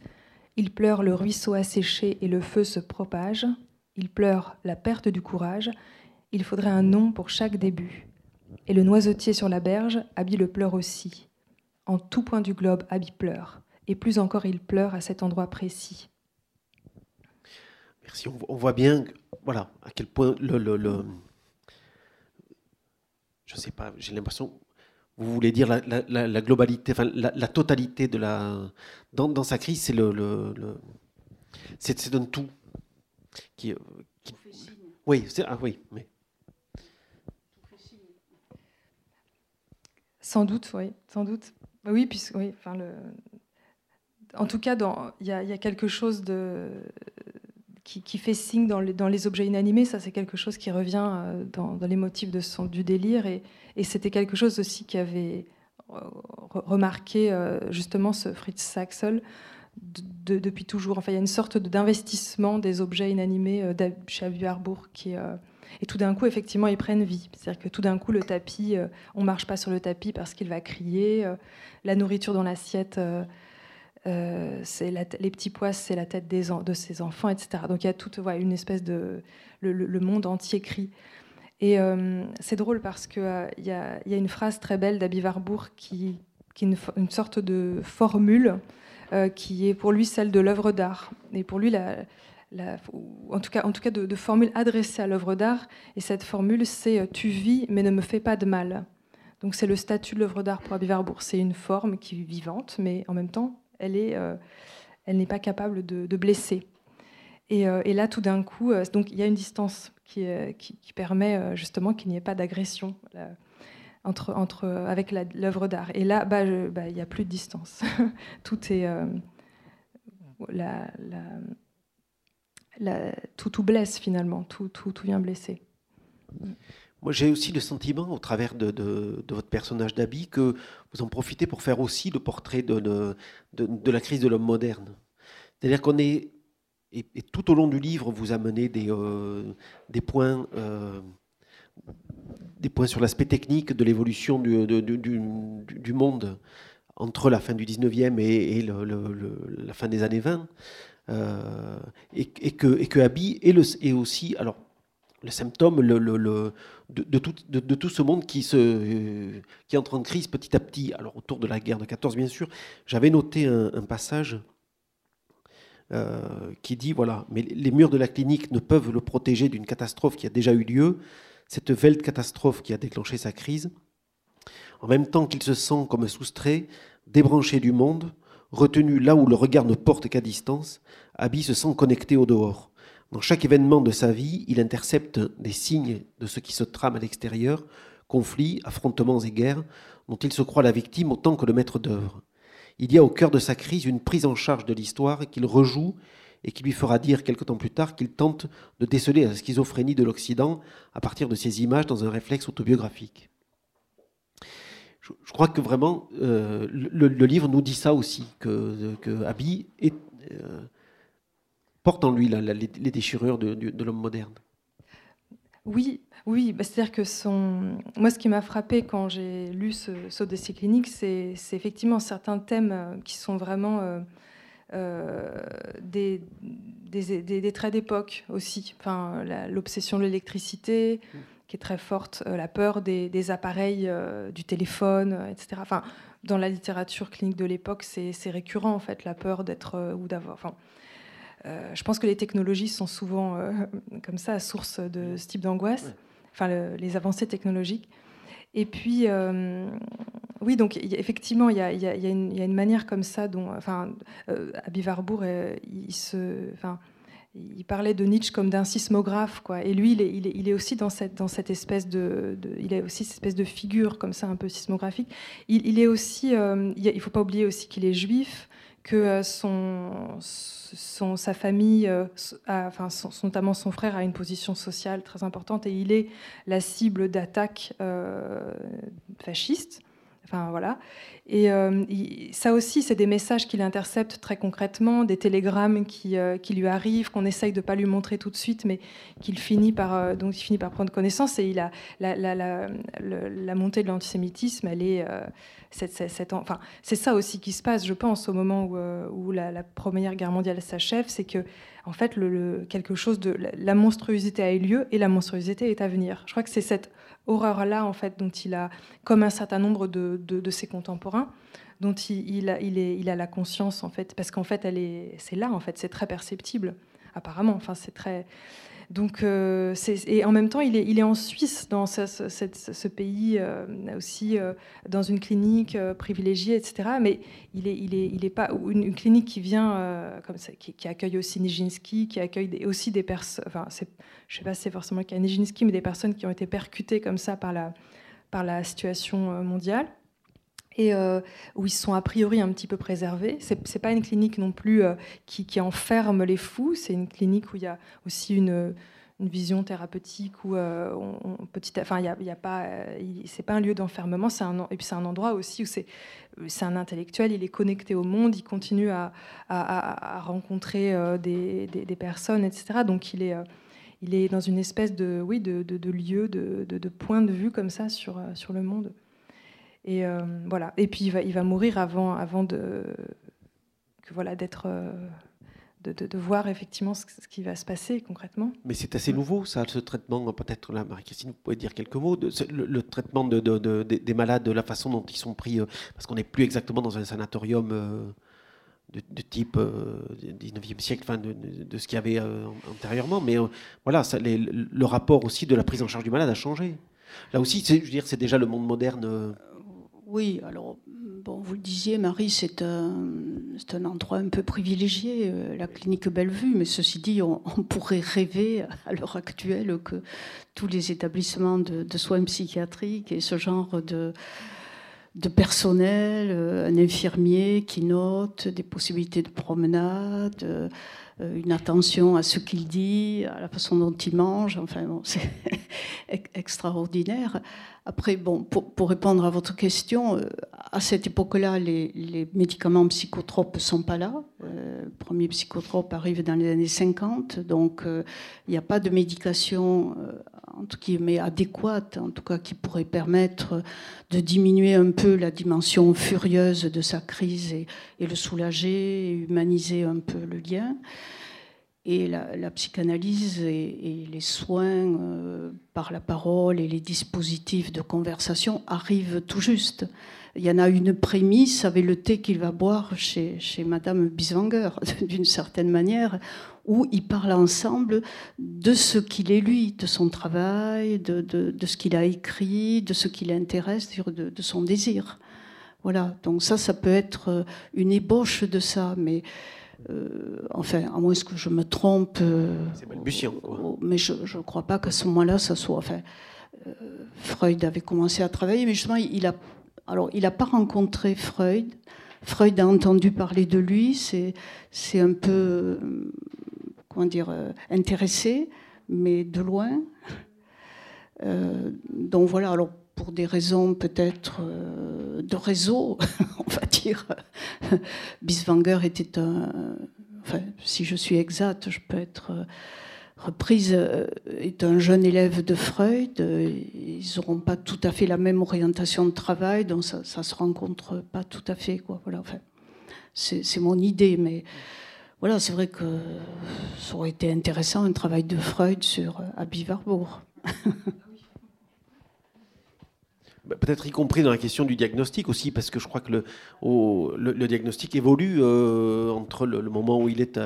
Il pleure le ruisseau asséché et le feu se propage. Il pleure la perte du courage. Il faudrait un nom pour chaque début. Et le noisetier sur la berge, Abby le pleure aussi. En tout point du globe, Abby pleure. Et plus encore, il pleure à cet endroit précis. Merci. On voit bien, voilà, à quel point le, le, le je sais pas, j'ai l'impression vous voulez dire la, globalité, enfin, la, totalité de la. Dans, sa crise, c'est le, le, c'est un tout qui. qui oui, c'est ah oui, mais. Sans doute, oui, sans doute. Oui, puisque oui, enfin le. En tout cas, il y, a quelque chose qui, fait signe dans les, objets inanimés. Ça, c'est quelque chose qui revient euh, dans, les motifs du délire. Et, c'était quelque chose aussi qui avait euh, remarqué euh, justement ce Fritz Saxel depuis toujours. Enfin, il y a une sorte d'investissement des objets inanimés chez Abu Harbour et tout d'un coup, effectivement, ils prennent vie. C'est-à-dire que tout d'un coup, le tapis, on marche pas sur le tapis parce qu'il va crier. la nourriture dans l'assiette, euh, les petits pois, c'est la tête de ses enfants, etc. Donc il y a toute une espèce de. Le, monde entier crie. Et euh, c'est drôle parce qu'il euh, y, a, une phrase très belle d'Abi Warburg qui, est une, sorte de formule qui est pour lui celle de l'œuvre d'art. Et pour lui, la, en tout cas, de, formule adressée à l'œuvre d'art. Et cette formule, c'est Tu vis, mais ne me fais pas de mal. Donc c'est le statut de l'œuvre d'art pour Abi Warburg. C'est une forme qui est vivante, mais en même temps euh, elle n'est pas capable de, blesser. Euh, et, là, tout d'un coup, euh, donc il y a une distance qui, permet justement qu'il n'y ait pas d'agression entre, avec l'œuvre d'art. Et là, bah, bah, il n'y a plus de distance. tout est tout, tout blesse finalement, tout, tout, tout vient blesser. Moi, j'ai aussi le sentiment, au travers de, votre personnage d'Abby, que vous en profitez pour faire aussi le portrait de, de la crise de l'homme moderne. C'est-à-dire qu'on est, et, tout au long du livre, vous amenez des, euh, des points. Euh, des points sur l'aspect technique de l'évolution du, du, monde entre la fin du 19e et, la fin des années 20. Euh, et, que, et que est aussi, alors le symptôme de, tout, ce monde qui, se, qui entre en crise petit à petit. Alors autour de la guerre de 14, bien sûr, j'avais noté un, passage euh, qui dit, voilà, mais les murs de la clinique ne peuvent le protéger d'une catastrophe qui a déjà eu lieu, cette Welt catastrophe qui a déclenché sa crise. En même temps qu'il se sent comme soustrait, débranché du monde, retenu là où le regard ne porte qu'à distance, Abby se sent connecté au dehors. Dans chaque événement de sa vie, il intercepte des signes de ce qui se trame à l'extérieur, conflits, affrontements et guerres, dont il se croit la victime autant que le maître d'œuvre. Il y a au cœur de sa crise une prise en charge de l'histoire qu'il rejoue et qui lui fera dire quelque temps plus tard qu'il tente de déceler la schizophrénie de l'Occident à partir de ces images dans un réflexe autobiographique. Je, crois que vraiment, euh, le, livre nous dit ça aussi, que, que est... Euh, porte en lui les, déchirures de, l'homme moderne. Oui, oui, bah, c'est-à-dire que son... moi, ce qui m'a frappé quand j'ai lu ce d'essai clinique, c'est effectivement certains thèmes euh, qui sont vraiment euh, euh, des, des, traits d'époque aussi. Enfin, l'obsession de l'électricité, qui est très forte, la peur des, appareils, du téléphone, etc. Enfin, dans la littérature clinique de l'époque, c'est récurrent en fait, la peur d'être ou d'avoir. Je pense que les technologies sont souvent euh, comme ça, source de ce type d'angoisse, enfin les avancées technologiques. Et puis, euh, oui, donc effectivement, il y, a, une manière comme ça dont, enfin, Abby Warburg, il se, enfin, il parlait de Nietzsche comme d'un sismographe, quoi. Et lui, il est, il est, aussi dans cette, dans cette espèce de, il a aussi cette espèce de figure comme ça, un peu sismographique. Il, est aussi, il ne faut pas oublier aussi qu'il est juif, que euh, son, sa famille, euh, enfin, notamment son frère, a une position sociale très importante et il est la cible d'attaques euh, fascistes. Et ça aussi, c'est des messages qu'il intercepte très concrètement, des télégrammes qui, qui lui arrivent, qu'on essaye de ne pas lui montrer tout de suite, mais qu'il finit par, donc il finit par prendre connaissance. Et il a, la, montée de l'antisémitisme, elle est enfin, c'est ça aussi qui se passe, je pense, au moment où, euh, la, Première Guerre mondiale s'achève, c'est que en fait, quelque chose de la monstruosité a eu lieu et la monstruosité est à venir. Je crois que c'est cette horreur-là, en fait, dont il a, comme un certain nombre de, ses contemporains, dont il, a, il, est, il a la conscience, en fait, parce qu'en fait, elle est, c'est là, en fait, c'est très perceptible, apparemment. Enfin, c'est très, donc, euh, et en même temps, il est, en Suisse, dans ce, pays euh, aussi, euh, dans une clinique privilégiée, etc. Mais il est, il est, il est pas une, clinique qui vient qui, accueille aussi Nijinsky, qui accueille aussi des personnes. Enfin, je sais pas si c'est forcément a Nijinsky, mais des personnes qui ont été percutées comme ça par la, par la situation mondiale et où ils sont a priori un petit peu préservés. C'est n'est pas une clinique non plus qui, qui, enferme les fous, c'est une clinique où il y a aussi une, vision thérapeutique où petit, enfin il y a, pas, c'est pas un lieu d'enfermement, et puis c'est un endroit aussi où c'est un intellectuel, il est connecté au monde, il continue à, rencontrer des, personnes, etc. Donc il est dans une espèce de oui de, lieu, de, point de vue comme ça sur le monde. Et euh, voilà. Et puis il va, il va mourir avant, avant de, que voilà d'être euh, de, de, voir effectivement ce, qui va se passer concrètement. Mais c'est assez nouveau, ça, ce traitement. Peut-être, Marie-Christine, vous pouvez dire quelques mots. Le, traitement de, des malades, de la façon dont ils sont pris, euh, parce qu'on n'est plus exactement dans un sanatorium de, type 19e siècle, enfin, de, ce qu'il y avait antérieurement. Mais voilà, le rapport aussi de la prise en charge du malade a changé. Là aussi, je veux dire, c'est déjà le monde moderne. Oui, alors, bon, vous le disiez, Marie, c'est un, endroit un peu privilégié, euh, la clinique Bellevue, mais ceci dit, on, pourrait rêver à l'heure actuelle que tous les établissements de, soins psychiatriques et ce genre de, de personnel, euh, un infirmier qui note des possibilités de promenade, euh, une attention à ce qu'il dit, à la façon dont il mange, enfin, c'est extraordinaire. Après, bon, pour, répondre à votre question, euh, à cette époque-là, les, médicaments psychotropes ne sont pas là. Euh, le premier psychotrope arrive dans les années 50, donc euh, il n'y a pas de médication entre guillemets adéquate, en tout cas qui pourrait permettre de diminuer un peu la dimension furieuse de sa crise et, le soulager, et humaniser un peu le lien. Et la, psychanalyse et, les soins euh, par la parole et les dispositifs de conversation arrivent tout juste. Il y en a une prémisse avec le thé qu'il va boire chez, chez Madame Biswanger, d'une certaine manière, où ils parlent ensemble de ce qu'il est lui, de son travail, de, de, ce qu'il a écrit, de ce qui l'intéresse, de, de son désir. Voilà, donc ça, ça peut être une ébauche de ça, mais euh, enfin, à moins que je me trompe. Euh, c'est balbutiant, quoi. Mais je ne crois pas qu'à ce moment-là, ça soit. Enfin, euh, Freud avait commencé à travailler, mais justement, il a. Alors, il n'a pas rencontré Freud. Freud a entendu parler de lui. C'est, un peu, comment dire, intéressé, mais de loin. donc voilà. Alors pour des raisons peut-être euh, de réseau, on va dire. Biswanger était un, enfin, si je suis exacte, je peux être reprise est un jeune élève de Freud. Ils n'auront pas tout à fait la même orientation de travail, donc ça, ne se rencontre pas tout à fait. Quoi. Voilà, enfin, c'est mon idée, mais voilà, c'est vrai que ça aurait été intéressant un travail de Freud sur Abby Warburg. Bah, peut-être y compris dans la question du diagnostic aussi, parce que je crois que le, le, diagnostic évolue euh, entre le, moment où il est,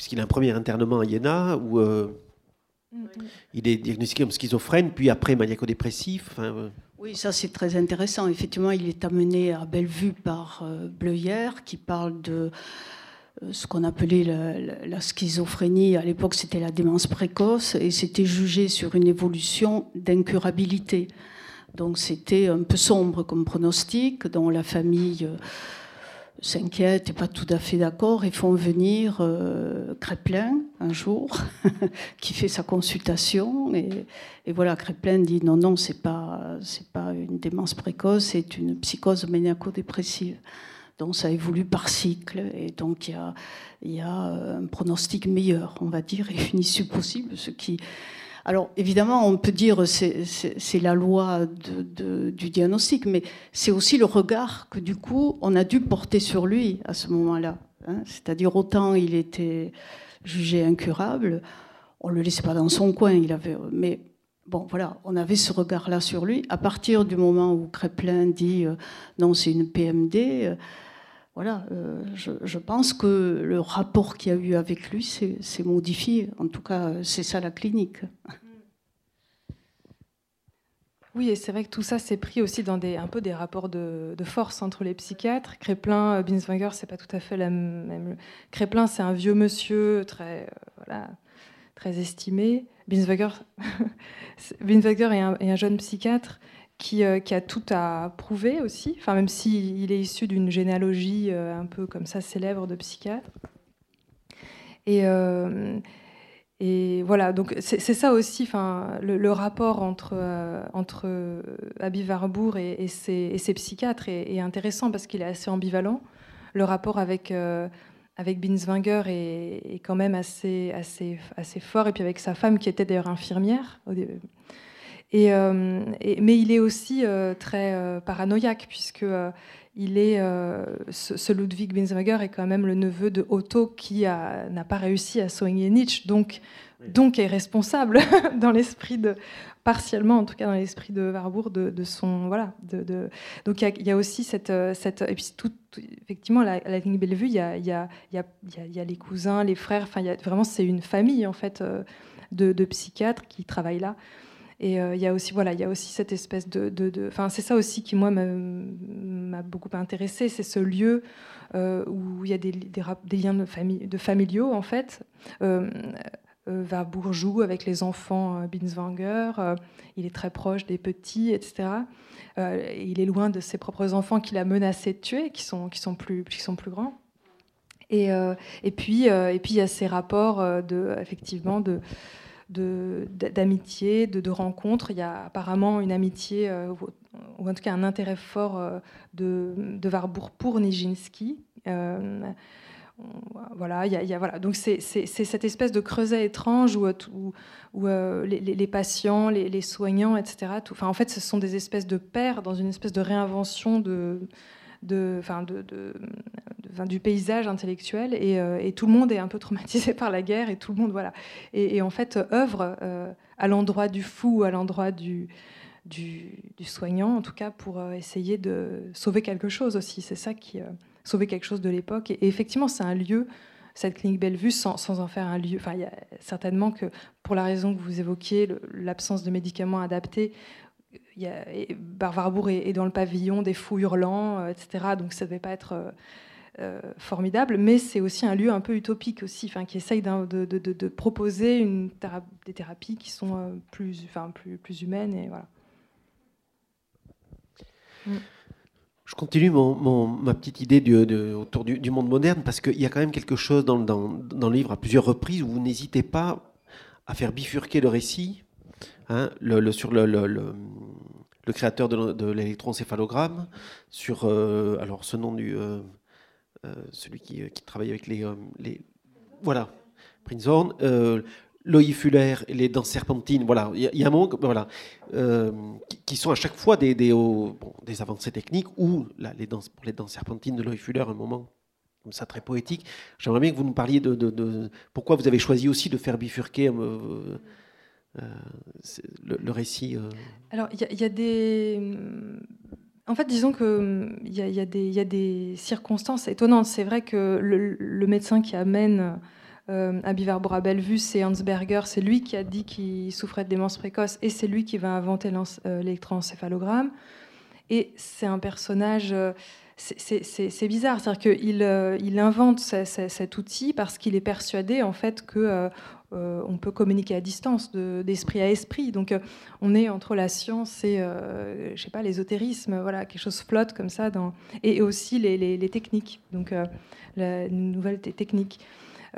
puisqu'il a un premier internement à Iéna, où euh, il est diagnostiqué comme schizophrène, puis après maniaco-dépressif. Euh. Oui, ça c'est très intéressant. Effectivement, il est amené à Bellevue par Bleuyer, qui parle de ce qu'on appelait la, schizophrénie. À l'époque, c'était la démence précoce, et c'était jugé sur une évolution d'incurabilité. Donc c'était un peu sombre comme pronostic, dont la famille euh, s'inquiète et pas tout à fait d'accord et font venir euh, un jour qui fait sa consultation et, voilà Créplin dit non non c'est pas c'est pas une démence précoce c'est une psychose maniaco-dépressive. Donc ça évolue par cycle et donc il y a, y a un pronostic meilleur on va dire et une issue possible ce qui alors évidemment, on peut dire c'est la loi du diagnostic, mais c'est aussi le regard que du coup on a dû porter sur lui à ce moment-là. Hein. C'est-à-dire autant il était jugé incurable, on le laissait pas dans son coin, il avait, mais bon voilà, on avait ce regard-là sur lui. À partir du moment où Créplin dit euh, non, c'est une PMD. Euh, voilà, euh, je, pense que le rapport qu'il y a eu avec lui s'est modifié. En tout cas, c'est ça la clinique. Oui, et c'est vrai que tout ça s'est pris aussi dans des, un peu des rapports de, force entre les psychiatres. Créplin, euh, Binswanger, c'est pas tout à fait la même. Créplin, c'est un vieux monsieur très, euh, voilà, très estimé. Binswanger, est un jeune psychiatre qui, euh, qui, a tout à prouver aussi, enfin, même s'il est issu d'une généalogie un peu comme ça célèbre de psychiatre. Et, et voilà, donc c'est ça aussi, enfin, le, rapport entre, euh, entre euh, Abby Warburg et, ses, psychiatres est, intéressant parce qu'il est assez ambivalent. Le rapport avec, euh, avec Binswanger est, quand même assez, assez, assez fort, et puis avec sa femme qui était d'ailleurs infirmière. Et, et, mais il est aussi très paranoïaque, puisque il est, ce, Ludwig Binswanger est quand même le neveu de Otto qui n'a pas réussi à soigner Nietzsche, donc, donc est responsable dans l'esprit de, partiellement en tout cas dans l'esprit de Warburg, de, son voilà. De, donc il y, a aussi cette, cette et puis tout, effectivement la, la ligne Bellevue, il y a, y, a, a, y a, les cousins, les frères, enfin vraiment c'est une famille en fait de, psychiatres qui travaillent là. Et euh, il y a aussi, voilà, il y a aussi cette espèce de, enfin, c'est ça aussi qui moi m'a beaucoup intéressé, c'est ce lieu euh, où il y a des, des, liens de, famille, de familiaux en fait. Euh, euh Bourjou avec les enfants Binswanger, il est très proche des petits, etc. il est loin de ses propres enfants qu'il a menacé de tuer, qui sont, qui sont, plus, qui sont plus grands. Et, et puis, et puis il y a ces rapports de, effectivement, de, d'amitié, de, de, rencontres. Il y a apparemment une amitié, euh, ou en tout cas un intérêt fort euh, de, de, Warburg pour Nijinsky. Euh, voilà, il y a, voilà. Donc c'est cette espèce de creuset étrange où, où, les, patients, les, soignants, etc. En fait, ce sont des espèces de pères dans une espèce de réinvention de, du paysage intellectuel euh, et, tout le monde est un peu traumatisé par la guerre et tout le monde voilà. Et, en fait œuvre euh, à l'endroit du fou à l'endroit du, du, soignant en tout cas pour euh, essayer de sauver quelque chose aussi. C'est ça qui sauver quelque chose de l'époque. Et, effectivement c'est un lieu cette clinique Bellevue sans, sans, en faire un lieu. Enfin, il y a certainement que pour la raison que vous évoquiez, l'absence de médicaments adaptés, il y a, Warburg est, dans le pavillon des fous hurlants, etc. Donc ça ne devait pas être euh, formidable, mais c'est aussi un lieu un peu utopique aussi, enfin, qui essaye de, proposer une des thérapies qui sont euh, plus, enfin, plus, plus humaines. Et voilà. Mm. Je continue mon, ma petite idée du, autour du, monde moderne parce qu'il y a quand même quelque chose dans, dans, dans, le livre à plusieurs reprises où vous n'hésitez pas à faire bifurquer le récit hein, sur le, créateur de, l'électroencéphalogramme, sur euh, alors ce nom du celui qui, travaille avec les, les voilà, Prinzhorn, Loïc Fuller les danses serpentines, voilà, il y, a un moment, voilà, qui, sont à chaque fois des, des, des avancées techniques ou là, les danses, pour les danses serpentines de Loïc Fuller, un moment comme ça très poétique. J'aimerais bien que vous nous parliez de, de, pourquoi vous avez choisi aussi de faire bifurquer euh, euh, le, récit. Euh. Alors, il y, a des. En fait, disons qu'il y, y, y, a des circonstances étonnantes. C'est vrai que le, médecin qui amène euh, à Bellevue, c'est Hans Berger. C'est lui qui a dit qu'il souffrait de démence précoce et c'est lui qui va inventer l'électroencéphalogramme. Et c'est un personnage c'est bizarre, c'est-à-dire qu'il il invente cet outil parce qu'il est persuadé en fait que euh, euh, on peut communiquer à distance, d'esprit à esprit. Donc on est entre la science et je sais pas l'ésotérisme, voilà quelque chose flotte comme ça et aussi les, techniques, donc la nouvelle technique.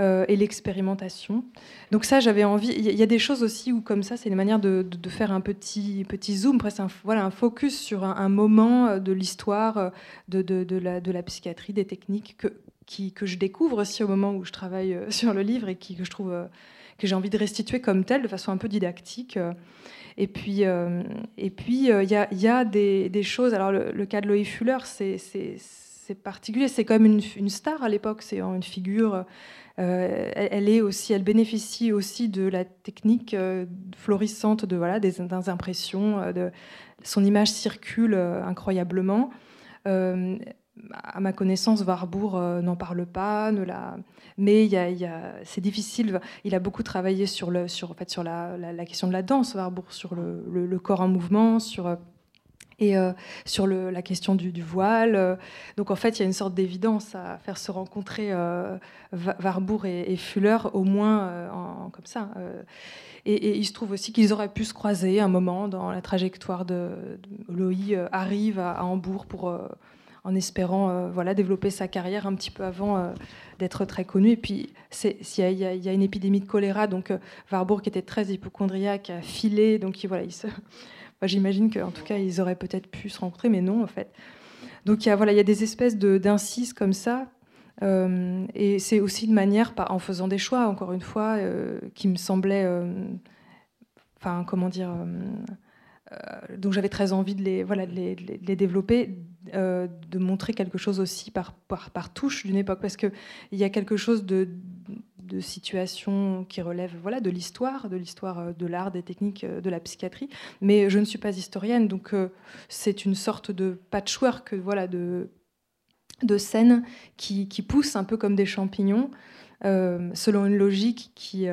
Euh, et l'expérimentation. Donc ça, j'avais envie. Il y, a des choses aussi où, comme ça, c'est une manière de, faire un petit, zoom, presque un, voilà, un focus sur un, moment euh, de l'histoire euh, de, la, psychiatrie, des techniques que, que je découvre aussi au moment où je travaille sur le livre et qui, que je trouve que j'ai envie de restituer comme tel, de façon un peu didactique. Et puis, et puis, il y, a, des, choses. Alors, le, cas de Loïc Fuller, c'est particulier. C'est comme une, une, star à l'époque. C'est une figure euh, elle, est aussi, elle bénéficie aussi de la technique euh, florissante de voilà des, impressions. Euh, son image circule incroyablement. À ma connaissance, Warburg n'en parle pas, ne la... mais il y a, c'est difficile. Il a beaucoup travaillé sur, le, sur, en fait, sur la, question de la danse, Warburg, sur le, corps en mouvement, sur et euh, sur la question du, voile. Euh, donc en fait, il y a une sorte d'évidence à faire se rencontrer euh, Warburg et, Fuller, au moins comme ça. Et, il se trouve aussi qu'ils auraient pu se croiser un moment dans la trajectoire de, Loïc arrive à, Hambourg pour, en espérant voilà, développer sa carrière un petit peu avant d'être très connu. Et puis, il y, y, a une épidémie de choléra, donc Warburg, qui était très hypochondriaque, a filé, donc voilà, J'imagine qu'en tout cas, ils auraient peut-être pu se rencontrer, mais non, en fait. Donc il y a, y des espèces d'incises comme ça. Euh, et c'est aussi une manière, en faisant des choix, encore une fois, euh, qui me semblait, euh, enfin, comment dire, donc j'avais très envie de les, voilà, de les, développer, de montrer quelque chose aussi par, par, par touche d'une époque, parce qu'il y a quelque chose de, de situations qui relèvent voilà, de l'histoire, de l'histoire euh, de l'art, des techniques, euh, de la psychiatrie. Mais je ne suis pas historienne, donc euh, c'est une sorte de patchwork voilà, de, de scènes qui, qui poussent un peu comme des champignons. Selon une logique qui,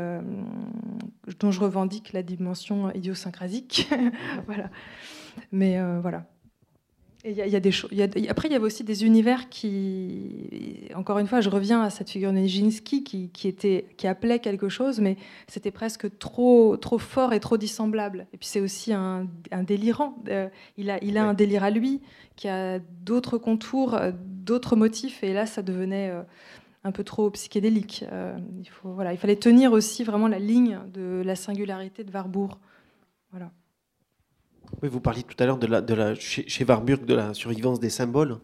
dont je revendique la dimension idiosyncrasique. voilà. Mais voilà. Et y a des après, il y avait aussi des univers qui, encore une fois, je reviens à cette figure de Nijinsky qui, qui, était, qui appelait quelque chose, mais c'était presque trop, trop fort et trop dissemblable. Et puis c'est aussi un, un délirant. Euh, il a, il a un délire à lui qui a d'autres contours, euh, d'autres motifs, et là, ça devenait euh, un peu trop psychédélique. voilà, il fallait tenir aussi vraiment la ligne de la singularité de Warburg. Vous parliez tout à l'heure de la, chez, Warburg de la survivance des symboles.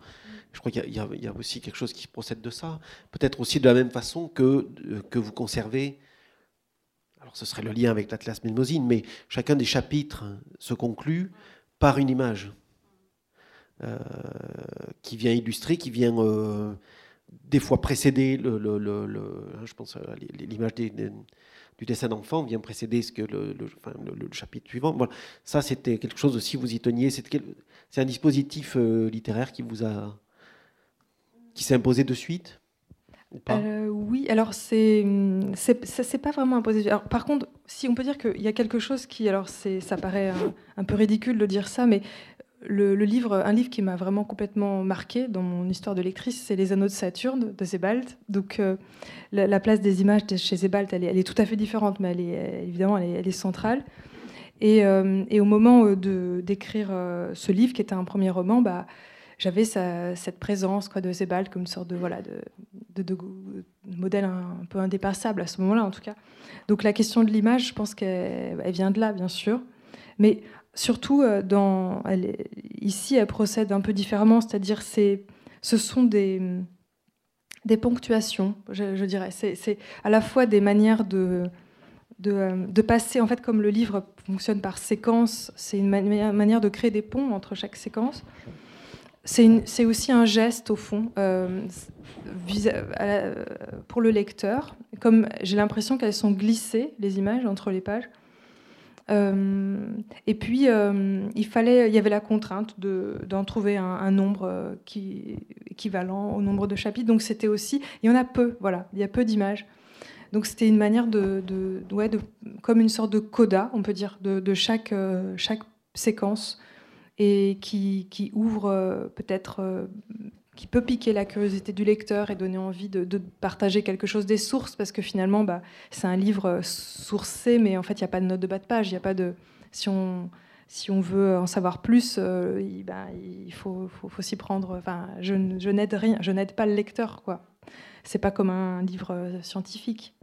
Je crois qu'il y, a aussi quelque chose qui procède de ça. Peut-être aussi de la même façon que, euh, que vous conservez, alors ce serait le lien avec l'Atlas Mnemosyne, mais chacun des chapitres se conclut par une image euh, qui vient illustrer, qui vient euh, des fois précéder le, je pense l'image des du dessin d'enfant vient précéder ce que le, chapitre suivant. Voilà. Ça, c'était quelque chose aussi, vous y teniez. C'est un dispositif euh, littéraire qui vous a. qui s'est imposé de suite euh, oui, alors c'est c'est pas vraiment imposé. Alors, par contre, si on peut dire qu'il y a quelque chose qui, alors ça paraît un, peu ridicule de dire ça, mais le, livre, un livre qui m'a vraiment complètement marqué dans mon histoire de lectrice, c'est Les Anneaux de Saturne de Sebald. Donc euh, la, place des images chez Sebald, elle est, tout à fait différente, mais elle est, évidemment, elle est, centrale. Et, euh, au moment euh, de d'écrire ce livre, qui était un premier roman, bah, j'avais cette présence de Sebald comme une sorte de, voilà, de, modèle un, peu indépassable à ce moment-là, en tout cas. Donc la question de l'image, je pense qu'elle vient de là, bien sûr. Mais surtout, euh, ici, elle procède un peu différemment, c'est-à-dire c'est, ce sont des, ponctuations, je, dirais. C'est à la fois des manières de, de, passer, en fait, comme le livre fonctionne par séquence, c'est une manière de créer des ponts entre chaque séquence. C'est aussi un geste, au fond, euh, pour le lecteur. Comme j'ai l'impression qu'elles sont glissées, les images, entre les pages. Euh, et puis, euh, il, fallait, il y avait la contrainte d'en trouver un, nombre qui, équivalent au nombre de chapitres. Donc, c'était aussi. Il y en a peu, voilà. Il y a peu d'images. Donc, c'était une manière de, ouais, de, comme une sorte de coda, on peut dire, de, chaque, chaque séquence et qui, qui ouvre peut-être qui peut piquer la curiosité du lecteur et donner envie de, partager quelque chose des sources, parce que finalement, bah, c'est un livre sourcé, mais en fait, il n'y a pas de note de bas de page. Il a pas de. Si on, veut en savoir plus, euh, il, bah, il, faut, s'y prendre. Enfin, je, n'aide rien, je n'aide pas le lecteur, quoi. C'est pas comme un livre scientifique.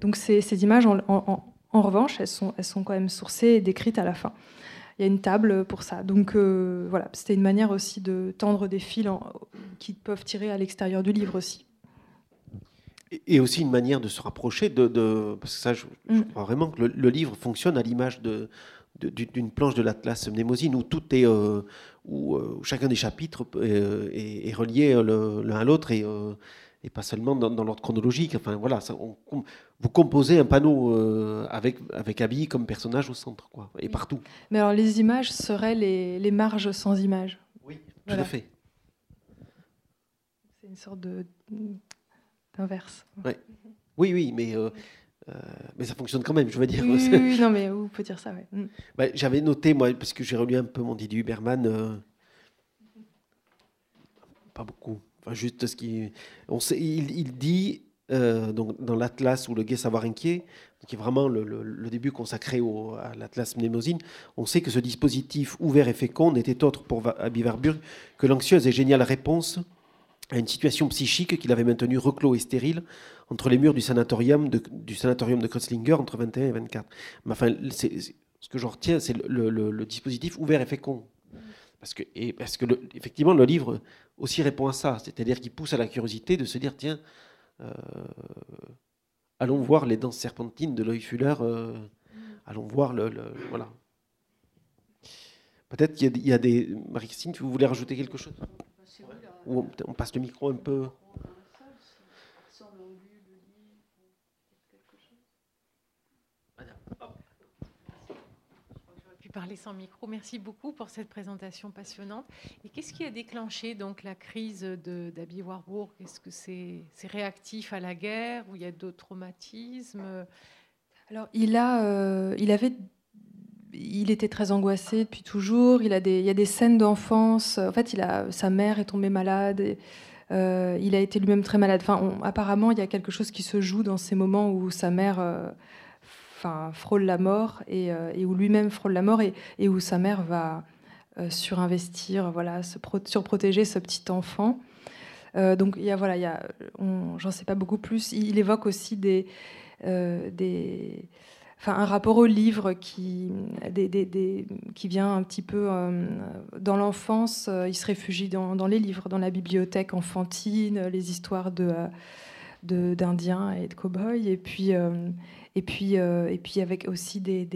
Donc ces, ces images, en, en, revanche, elles sont, elles sont quand même sourcées et décrites à la fin il y a une table pour ça. Donc euh, voilà, c'était une manière aussi de tendre des fils qui peuvent tirer à l'extérieur du livre aussi. Et aussi une manière de se rapprocher de, parce que ça, je, mm. crois vraiment que le, livre fonctionne à l'image de, d'une planche de l'Atlas Mnémosine où tout est, euh, où, euh, chacun des chapitres est, relié l'un à l'autre et et pas seulement dans, l'ordre chronologique. Enfin voilà, ça, vous composez un panneau euh, avec avec Abby comme personnage au centre, quoi, et partout. Mais alors les images seraient les, les marges sans images. Oui, tout à fait. C'est une sorte de d'inverse. Oui, oui, mais euh, euh, mais ça fonctionne quand même, je veux dire. Oui, oui, non, mais vous pouvez dire ça, ouais. Mm. Bah, j'avais noté, moi, parce que j'ai relu un peu mon Didier Huberman, pas beaucoup, juste ce. On sait, il, dit euh, dans l'Atlas ou le Gai Savoir Inquiet, qui est vraiment le, début consacré à l'Atlas Mnémosine, on sait que ce dispositif ouvert et fécond n'était autre pour Abby Warburg que l'anxieuse et géniale réponse à une situation psychique qu'il avait maintenue reclos et stérile entre les murs du sanatorium de, du Kreuzlinger entre 21 et 24. Mais enfin, ce que je retiens, c'est le, dispositif ouvert et fécond. Parce que, et parce que effectivement, le livre aussi répond à ça, c'est-à-dire qu'il pousse à la curiosité de se dire tiens, euh, allons voir les danses serpentines de Loïc Fuller, euh, allons voir le, voilà. Peut-être qu'il y, a des. Marie-Christine, vous voulez rajouter quelque chose? Ou on passe le micro un peu? Parler sans micro. Merci beaucoup pour cette présentation passionnante. Et qu'est-ce qui a déclenché donc la crise d'Abby Warburg? Est-ce que c'est réactif à la guerre ou il y a d'autres traumatismes? Alors, il, a, euh, il avait il était très angoissé depuis toujours. Il, a des, il y a des scènes d'enfance. En fait, il a, sa mère est tombée malade. Euh, il a été lui-même très malade. Enfin, apparemment, il y a quelque chose qui se joue dans ces moments où sa mère euh, enfin, frôle la mort et, euh, où lui-même frôle la mort et, où sa mère va euh, surinvestir, voilà, se surprotéger ce petit enfant. Euh, donc il y a, voilà, il y a, j'en sais pas beaucoup plus. Il, évoque aussi des, des, enfin, un rapport au livre qui, des, des, qui vient un petit peu dans l'enfance. il se réfugie dans, dans, les livres, dans la bibliothèque enfantine, les histoires de d'Indiens et de cow-boys. Et puis, et puis, euh, et puis avec aussi des,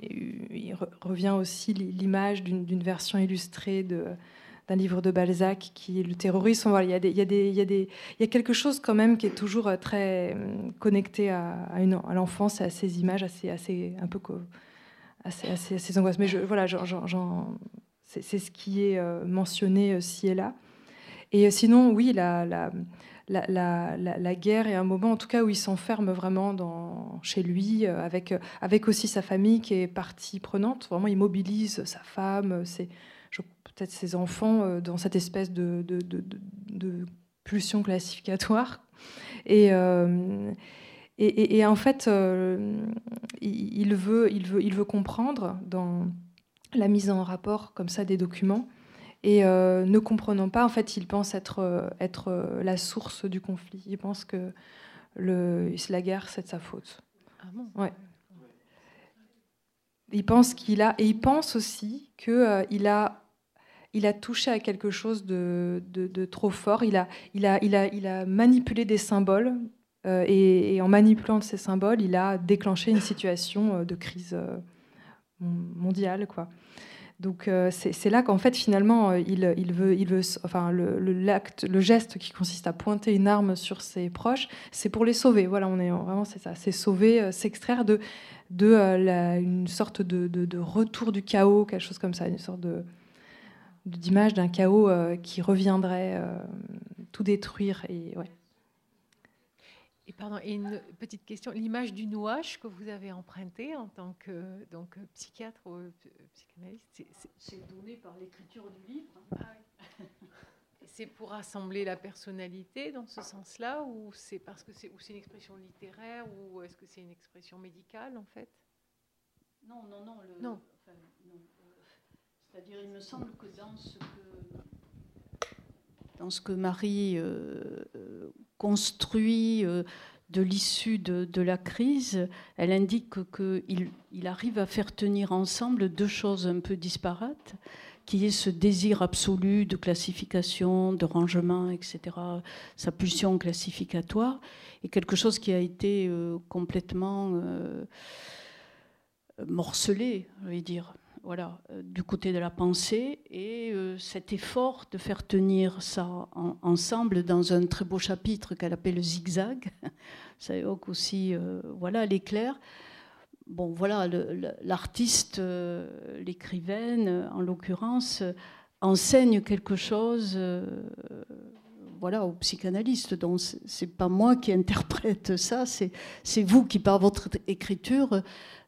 il revient aussi l'image d'une version illustrée de d'un livre de Balzac qui est le terrorisme. Voilà, il, y a des, il, y a des, il, y a des, il y a quelque chose quand même qui est toujours euh, très euh, connecté à, à, l'enfance, à ces images assez, assez un peu assez, assez, assez angoisses. Mais voilà, c'est ce qui est mentionné ci et là. Et sinon, oui, la la, guerre est un moment, en tout cas, où il s'enferme vraiment dans, chez lui, euh, avec, euh, avec aussi sa famille qui est partie prenante. Vraiment, il mobilise sa femme, peut-être ses enfants euh, dans cette espèce de, pulsion classificatoire. Et, et, en fait, il, veut, il, veut, il veut comprendre dans la mise en rapport comme ça des documents et euh, ne comprenant pas, en fait, il pense être, euh, être euh, la source du conflit. Il pense que le, la guerre, c'est de sa faute. Ah bon? Ouais. Il pense qu'il a, et il pense aussi qu'il il a, il a touché à quelque chose de, de, trop fort. Il a, il, a, il, a, il a manipulé des symboles euh, et, en manipulant ces symboles, il a déclenché une situation euh, de crise euh, mondiale. Quoi. Donc c'est là qu'en fait finalement il, il, veut, il veut, enfin le, le, geste qui consiste à pointer une arme sur ses proches, c'est pour les sauver. Voilà, on est vraiment c'est ça, c'est sauver, s'extraire de, de une sorte de, de, retour du chaos, quelque chose comme ça, une sorte d'image d'un chaos qui reviendrait tout détruire et. Et, pardon, et une petite question, l'image du nouage que vous avez emprunté en tant que donc, psychiatre ou euh, psychanalyste, c'est donné par l'écriture du livre. Ah c'est pour assembler la personnalité dans ce sens-là, ou c'est parce que c'est une expression littéraire, ou est-ce que c'est une expression médicale en fait? Non, non, non. non. Euh, c'est-à-dire, il me semble que dans ce que, dans ce que Marie euh, construit euh, de l'issue de, la crise, elle indique qu'il il arrive à faire tenir ensemble deux choses un peu disparates, qui est ce désir absolu de classification, de rangement, etc., sa pulsion classificatoire, et quelque chose qui a été euh, complètement euh, morcelé, je vais dire voilà, euh, du côté de la pensée et euh, cet effort de faire tenir ça ensemble dans un très beau chapitre qu'elle appelle le zigzag. Ça évoque aussi euh, voilà l'éclair. Bon, voilà, l'artiste, l'écrivaine, en l'occurrence, enseigne quelque chose voilà, aux psychanalystes. Donc, c'est pas moi qui interprète ça, c'est vous qui, par votre écriture,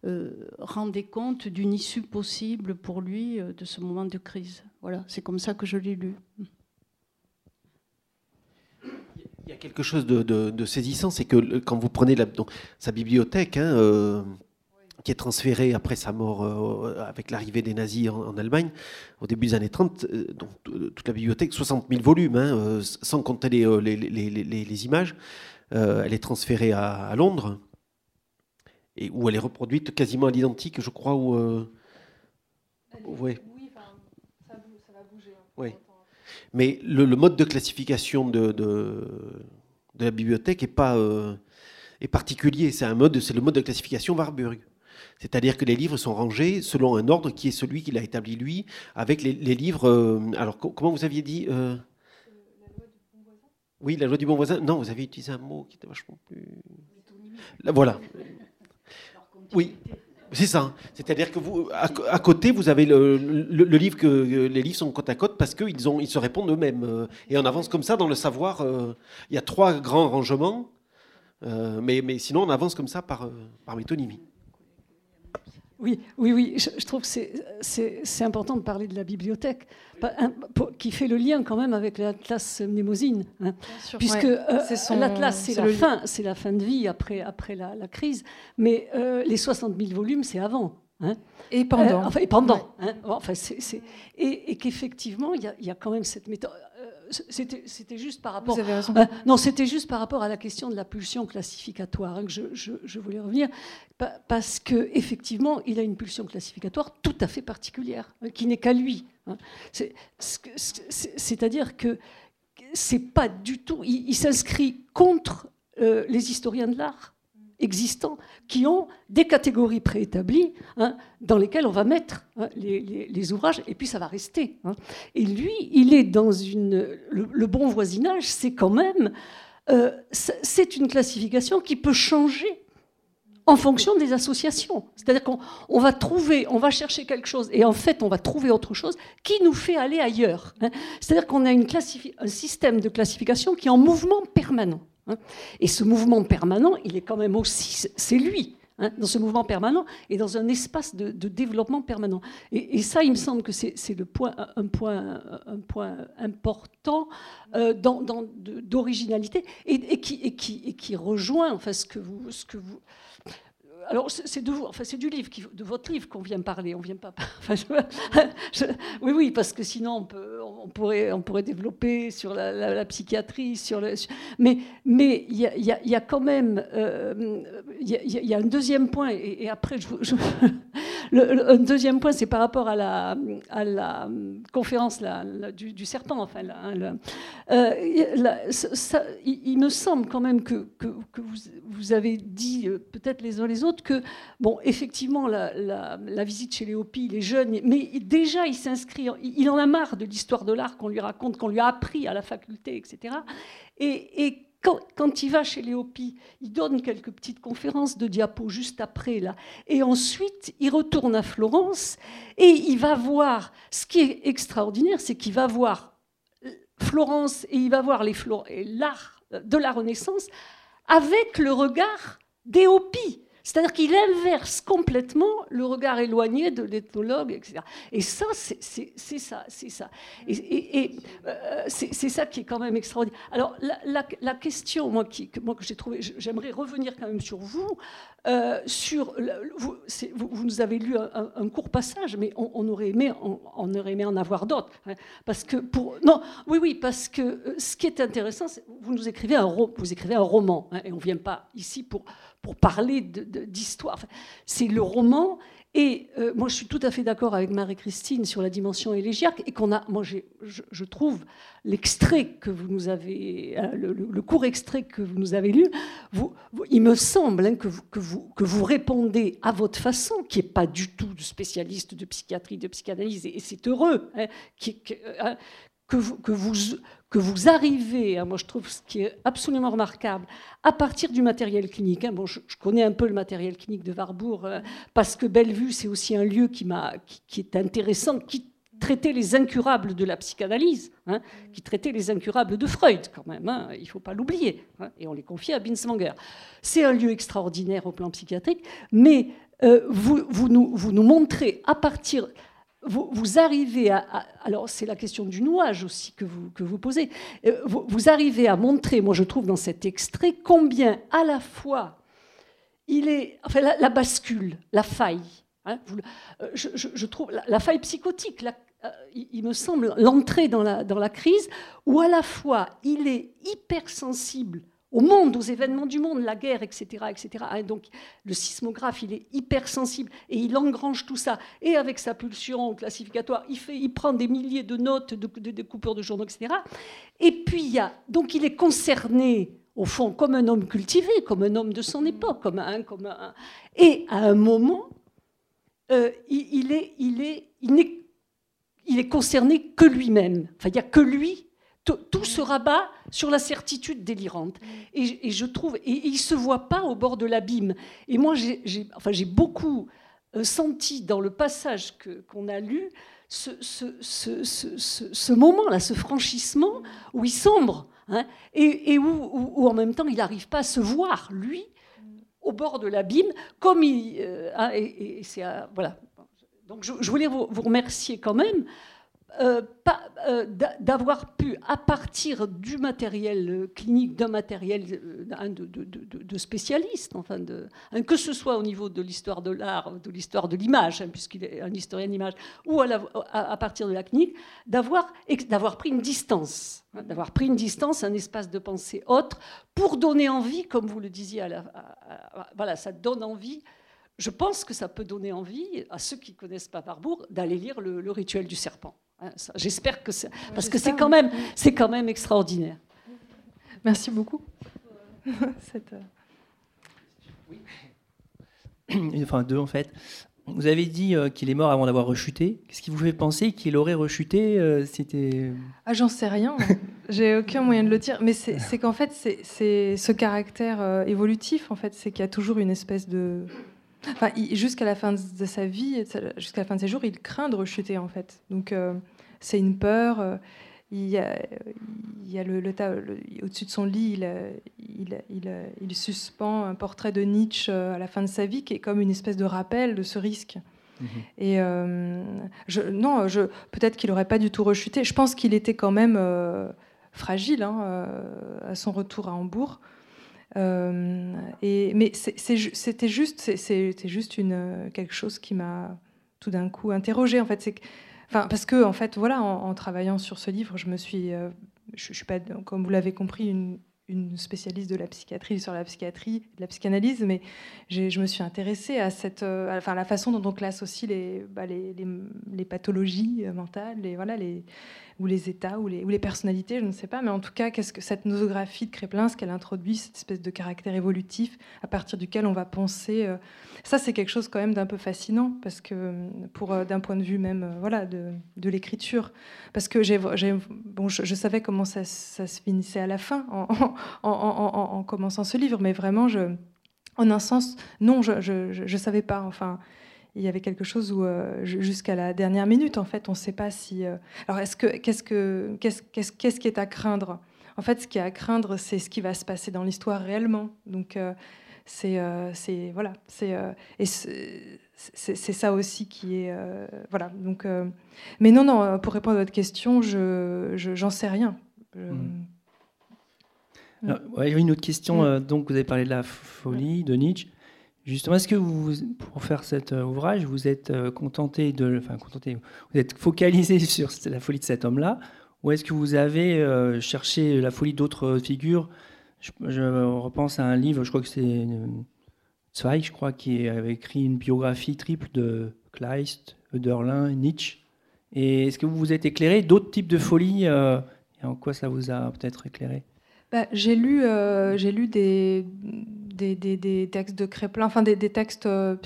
euh, rendez compte d'une issue possible pour lui euh, de ce moment de crise. Voilà, c'est comme ça que je l'ai lu. Il y a quelque chose de, saisissant, c'est que quand vous prenez sa bibliothèque, hein, euh, qui est transférée après sa mort avec l'arrivée des nazis en, Allemagne, au début des années 30, donc, toute la bibliothèque, 60 000 volumes, hein, sans compter les, les, images, elle est transférée à Londres et où elle est reproduite quasiment à l'identique, je crois. Où, euh, Oui, ça, va bouger. Oui. Mais le, mode de classification de, de, la bibliothèque est pas euh, est particulier. C'est un mode, c'est le mode de classification Warburg. C'est-à-dire que les livres sont rangés selon un ordre qui est celui qu'il a établi lui, avec les, livres. Euh, alors, comment vous aviez dit La loi du bon voisin Oui, la loi du bon voisin. Non, vous avez utilisé un mot qui était vachement plus. Voilà. Oui, c'est ça. C'est-à-dire que vous, à, côté, vous avez le, livre que les livres sont côte à côte parce qu'ils ont, ils se répondent eux-mêmes. Euh, et on avance comme ça dans le savoir. Euh, il y a trois grands rangements, euh, mais, mais sinon on avance comme ça par, par métonymie. Oui, oui, oui. Je, trouve que c'est important de parler de la bibliothèque, qui fait le lien quand même avec l'Atlas Mnémosine. Hein. puisque euh, l'Atlas, c'est la, fin, la fin de vie après, après la, crise, mais euh, les 60 000 volumes, c'est avant. Hein. Et pendant. Euh, enfin, et pendant. Hein. Enfin, Et, et qu'effectivement, il y, y, a quand même cette méthode c'était juste par rapport. Vous avez raison. non, c'était juste par rapport à la question de la pulsion classificatoire hein, que je, voulais revenir, parce que effectivement, il a une pulsion classificatoire tout à fait particulière, hein, qui n'est qu'à lui. Hein. C'est-à-dire que c'est pas du tout. Il, s'inscrit contre euh, les historiens de l'art existants qui ont des catégories préétablies hein, dans lesquelles on va mettre hein, les, ouvrages et puis ça va rester. Hein. Et lui, il est dans une. Le, bon voisinage, c'est quand même. Euh, c'est une classification qui peut changer en fonction des associations. C'est-à-dire qu'on va trouver, on va chercher quelque chose, et en fait, on va trouver autre chose qui nous fait aller ailleurs. C'est-à-dire qu'on a une un système de classification qui est en mouvement permanent. Hein. Et ce mouvement permanent, il est quand même aussi, c'est lui, hein, dans ce mouvement permanent et dans un espace de, développement permanent. Et, ça, il me semble que c'est point, un, point, un point important euh, d'originalité et, qui, et, qui, et, qui, rejoint enfin, ce que vous, ce que vous alors c'est de vous, enfin c'est du livre, de votre livre qu'on vient parler. On vient pas. oui, oui, parce que sinon on, peut, on, pourrait, on pourrait développer sur la, psychiatrie, sur le. Mais mais il y a, y a, quand même, euh, il y, a un deuxième point. Et, après, je, Le, un deuxième point, c'est par rapport à la, conférence du, serpent. Enfin, hein, euh, il, me semble quand même que, vous, avez dit, euh, peut-être les uns les autres, que, bon, effectivement, la, visite chez Léopi, il est jeune, mais déjà, il s'inscrit, il en a marre de l'histoire de l'art qu'on lui raconte, qu'on lui a appris à la faculté, etc. Et, et quand, il va chez Léopi, il donne quelques petites conférences de diapos juste après, là. Et ensuite, il retourne à Florence et il va voir. Ce qui est extraordinaire, c'est qu'il va voir Florence et il va voir l'art de la Renaissance avec le regard d'Éopie. C'est-à-dire qu'il inverse complètement le regard éloigné de l'ethnologue, etc. Et ça, c'est ça, c'est ça. Et, euh, c'est ça qui est quand même extraordinaire. Alors, la, question, moi, que, j'ai trouvé, j'aimerais revenir quand même sur vous. Euh, sur, vous, vous, nous avez lu un, court passage, mais on, aurait aimé, en avoir d'autres. Hein. parce que non, oui, oui, parce que euh, ce qui est intéressant, vous nous écrivez un, vous écrivez un roman, hein, et on ne vient pas ici pour pour parler d'histoire. c'est le roman. Et euh, moi, je suis tout à fait d'accord avec Marie-Christine sur la dimension élégiaque et qu'on a. Moi, je, je, trouve l'extrait que vous nous avez, euh, le, court extrait que vous nous avez lu, vous, il me semble hein, que, vous, que, vous, que vous répondez à votre façon, qui n'est pas du tout de spécialiste de psychiatrie, de psychanalyse, et, c'est heureux, hein, hein, que vous, que vous, que vous arrivez, hein, moi je trouve ce qui est absolument remarquable, à partir du matériel clinique. Hein, bon, je, connais un peu le matériel clinique de Warburg, euh, parce que Bellevue, c'est aussi un lieu qui, est intéressant, qui traitait les incurables de la psychanalyse, hein, qui traitait les incurables de Freud quand même, il ne faut pas l'oublier, et on les confiait à Binswanger. C'est un lieu extraordinaire au plan psychiatrique, mais euh, vous, vous, nous, vous nous montrez à partir vous, arrivez à, alors c'est la question du nouage aussi que vous, que vous posez, euh, vous, arrivez à montrer, moi je trouve dans cet extrait, combien à la fois il est, enfin la, bascule, la faille, hein, euh, je, trouve la, faille psychotique, euh, il, me semble l'entrée dans la, dans la crise, où à la fois il est hypersensible au monde, aux événements du monde, la guerre, etc. etc. Ah, donc le sismographe, il est hypersensible et il engrange tout ça. Et avec sa pulsion classificatoire, il, prend des milliers de notes, de, de, de journaux, etc. Et puis, il y a, donc il est concerné, au fond, comme un homme cultivé, comme un homme de son époque, comme un... Comme un et à un moment, euh, il, est, il, est, il, n'est, est concerné que lui-même. Enfin, il n'y a que lui tout se rabat sur la certitude délirante. Et, je trouve, et, il se voit pas au bord de l'abîme. Et moi, j'ai, enfin, beaucoup euh, senti dans le passage qu'on a lu ce, ce, ce, ce, moment-là, ce franchissement où il sombre, hein, et, où, en même temps il n'arrive pas à se voir, lui, au bord de l'abîme, comme il. Euh, hein, et, c'est, voilà. Donc je, voulais vous, remercier quand même euh, euh, d'avoir pu, à partir du matériel euh, clinique, d'un matériel de, spécialiste, enfin hein, que ce soit au niveau de l'histoire de l'art, de l'histoire de l'image, hein, puisqu'il est un historien d'image, ou à, partir de la clinique, d'avoir pris une distance, hein, d'avoir pris une distance, un espace de pensée autre, pour donner envie, comme vous le disiez, à la, voilà, ça donne envie je pense que ça peut donner envie à ceux qui connaissent pas Warburg d'aller lire le, rituel du serpent. Hein, j'espère que c'est parce que c'est quand même c'est quand même extraordinaire. Merci beaucoup. Cette... Oui. Enfin deux en fait. Vous avez dit euh, qu'il est mort avant d'avoir rechuté. Qu'est-ce qui vous fait penser qu'il aurait rechuté euh, C'était. Ah, j'en sais rien. J'ai aucun moyen de le dire. Mais c'est qu'en fait, c'est ce caractère euh, évolutif. En fait, c'est qu'il y a toujours une espèce de Enfin, jusqu'à la fin de sa vie, jusqu'à la fin de ses jours, il craint de rechuter en fait. Donc euh, c'est une peur. Euh, il y a, il y a le, au-dessus de son lit, il, il, il, suspend un portrait de Nietzsche euh, à la fin de sa vie, qui est comme une espèce de rappel de ce risque. Mhm. Et je, non, je, peut-être qu'il n'aurait pas du tout rechuté. Je pense qu'il était quand même fragile hein, à son retour à Hambourg. Euh, mais c'était juste, quelque chose qui m'a tout d'un coup interrogée. En fait, enfin, parce que en fait, voilà, en, travaillant sur ce livre, je me suis, euh, pas, comme vous l'avez compris, une, spécialiste de la psychiatrie sur la psychiatrie, de la psychanalyse, mais je me suis intéressée à cette, euh, enfin, la façon dont on classe aussi les, bah, les, pathologies mentales, les, voilà, les, ou les états, ou les, personnalités, je ne sais pas, mais en tout cas, qu'est-ce que cette nosographie de Créplin, ce qu'elle introduit, cette espèce de caractère évolutif à partir duquel on va penser, euh, ça c'est quelque chose quand même d'un peu fascinant, parce que pour euh, d'un point de vue même, voilà, de, l'écriture, parce que j'ai, bon, je, savais comment ça, se finissait à la fin. En, en, commençant ce livre, mais vraiment, je, en un sens, non, je ne savais pas. Enfin, il y avait quelque chose où, euh, jusqu'à la dernière minute, en fait, on ne sait pas si. Euh, alors, est-ce que, qu'est-ce, que, qu'est-ce, qu'est-ce, qui est à craindre? En fait, ce qui est à craindre, c'est ce qui va se passer dans l'histoire réellement. Donc, euh, c'est, c'est voilà, c'est et c'est, ça aussi qui est voilà. Donc, mais non, non. Pour répondre à votre question, je, j'en sais rien. Hmm. Mm. A une autre question. Donc, vous avez parlé de la folie de Nietzsche. Justement, est-ce que vous, pour faire cet euh, ouvrage, vous êtes euh, contenté de, enfin contenté, vous êtes focalisé sur la folie de cet homme-là, ou est-ce que vous avez cherché la folie d'autres figures? Je, repense à un livre, je crois que c'est Zweig, je crois, qui avait écrit une biographie triple de Kleist, Hölderlin, Nietzsche. Et est-ce que vous vous êtes éclairé d'autres types de folie et en quoi ça vous a peut-être éclairé? Bah, j'ai lu, euh, j'ai lu des, des, textes de Créplin, enfin des, textes, euh,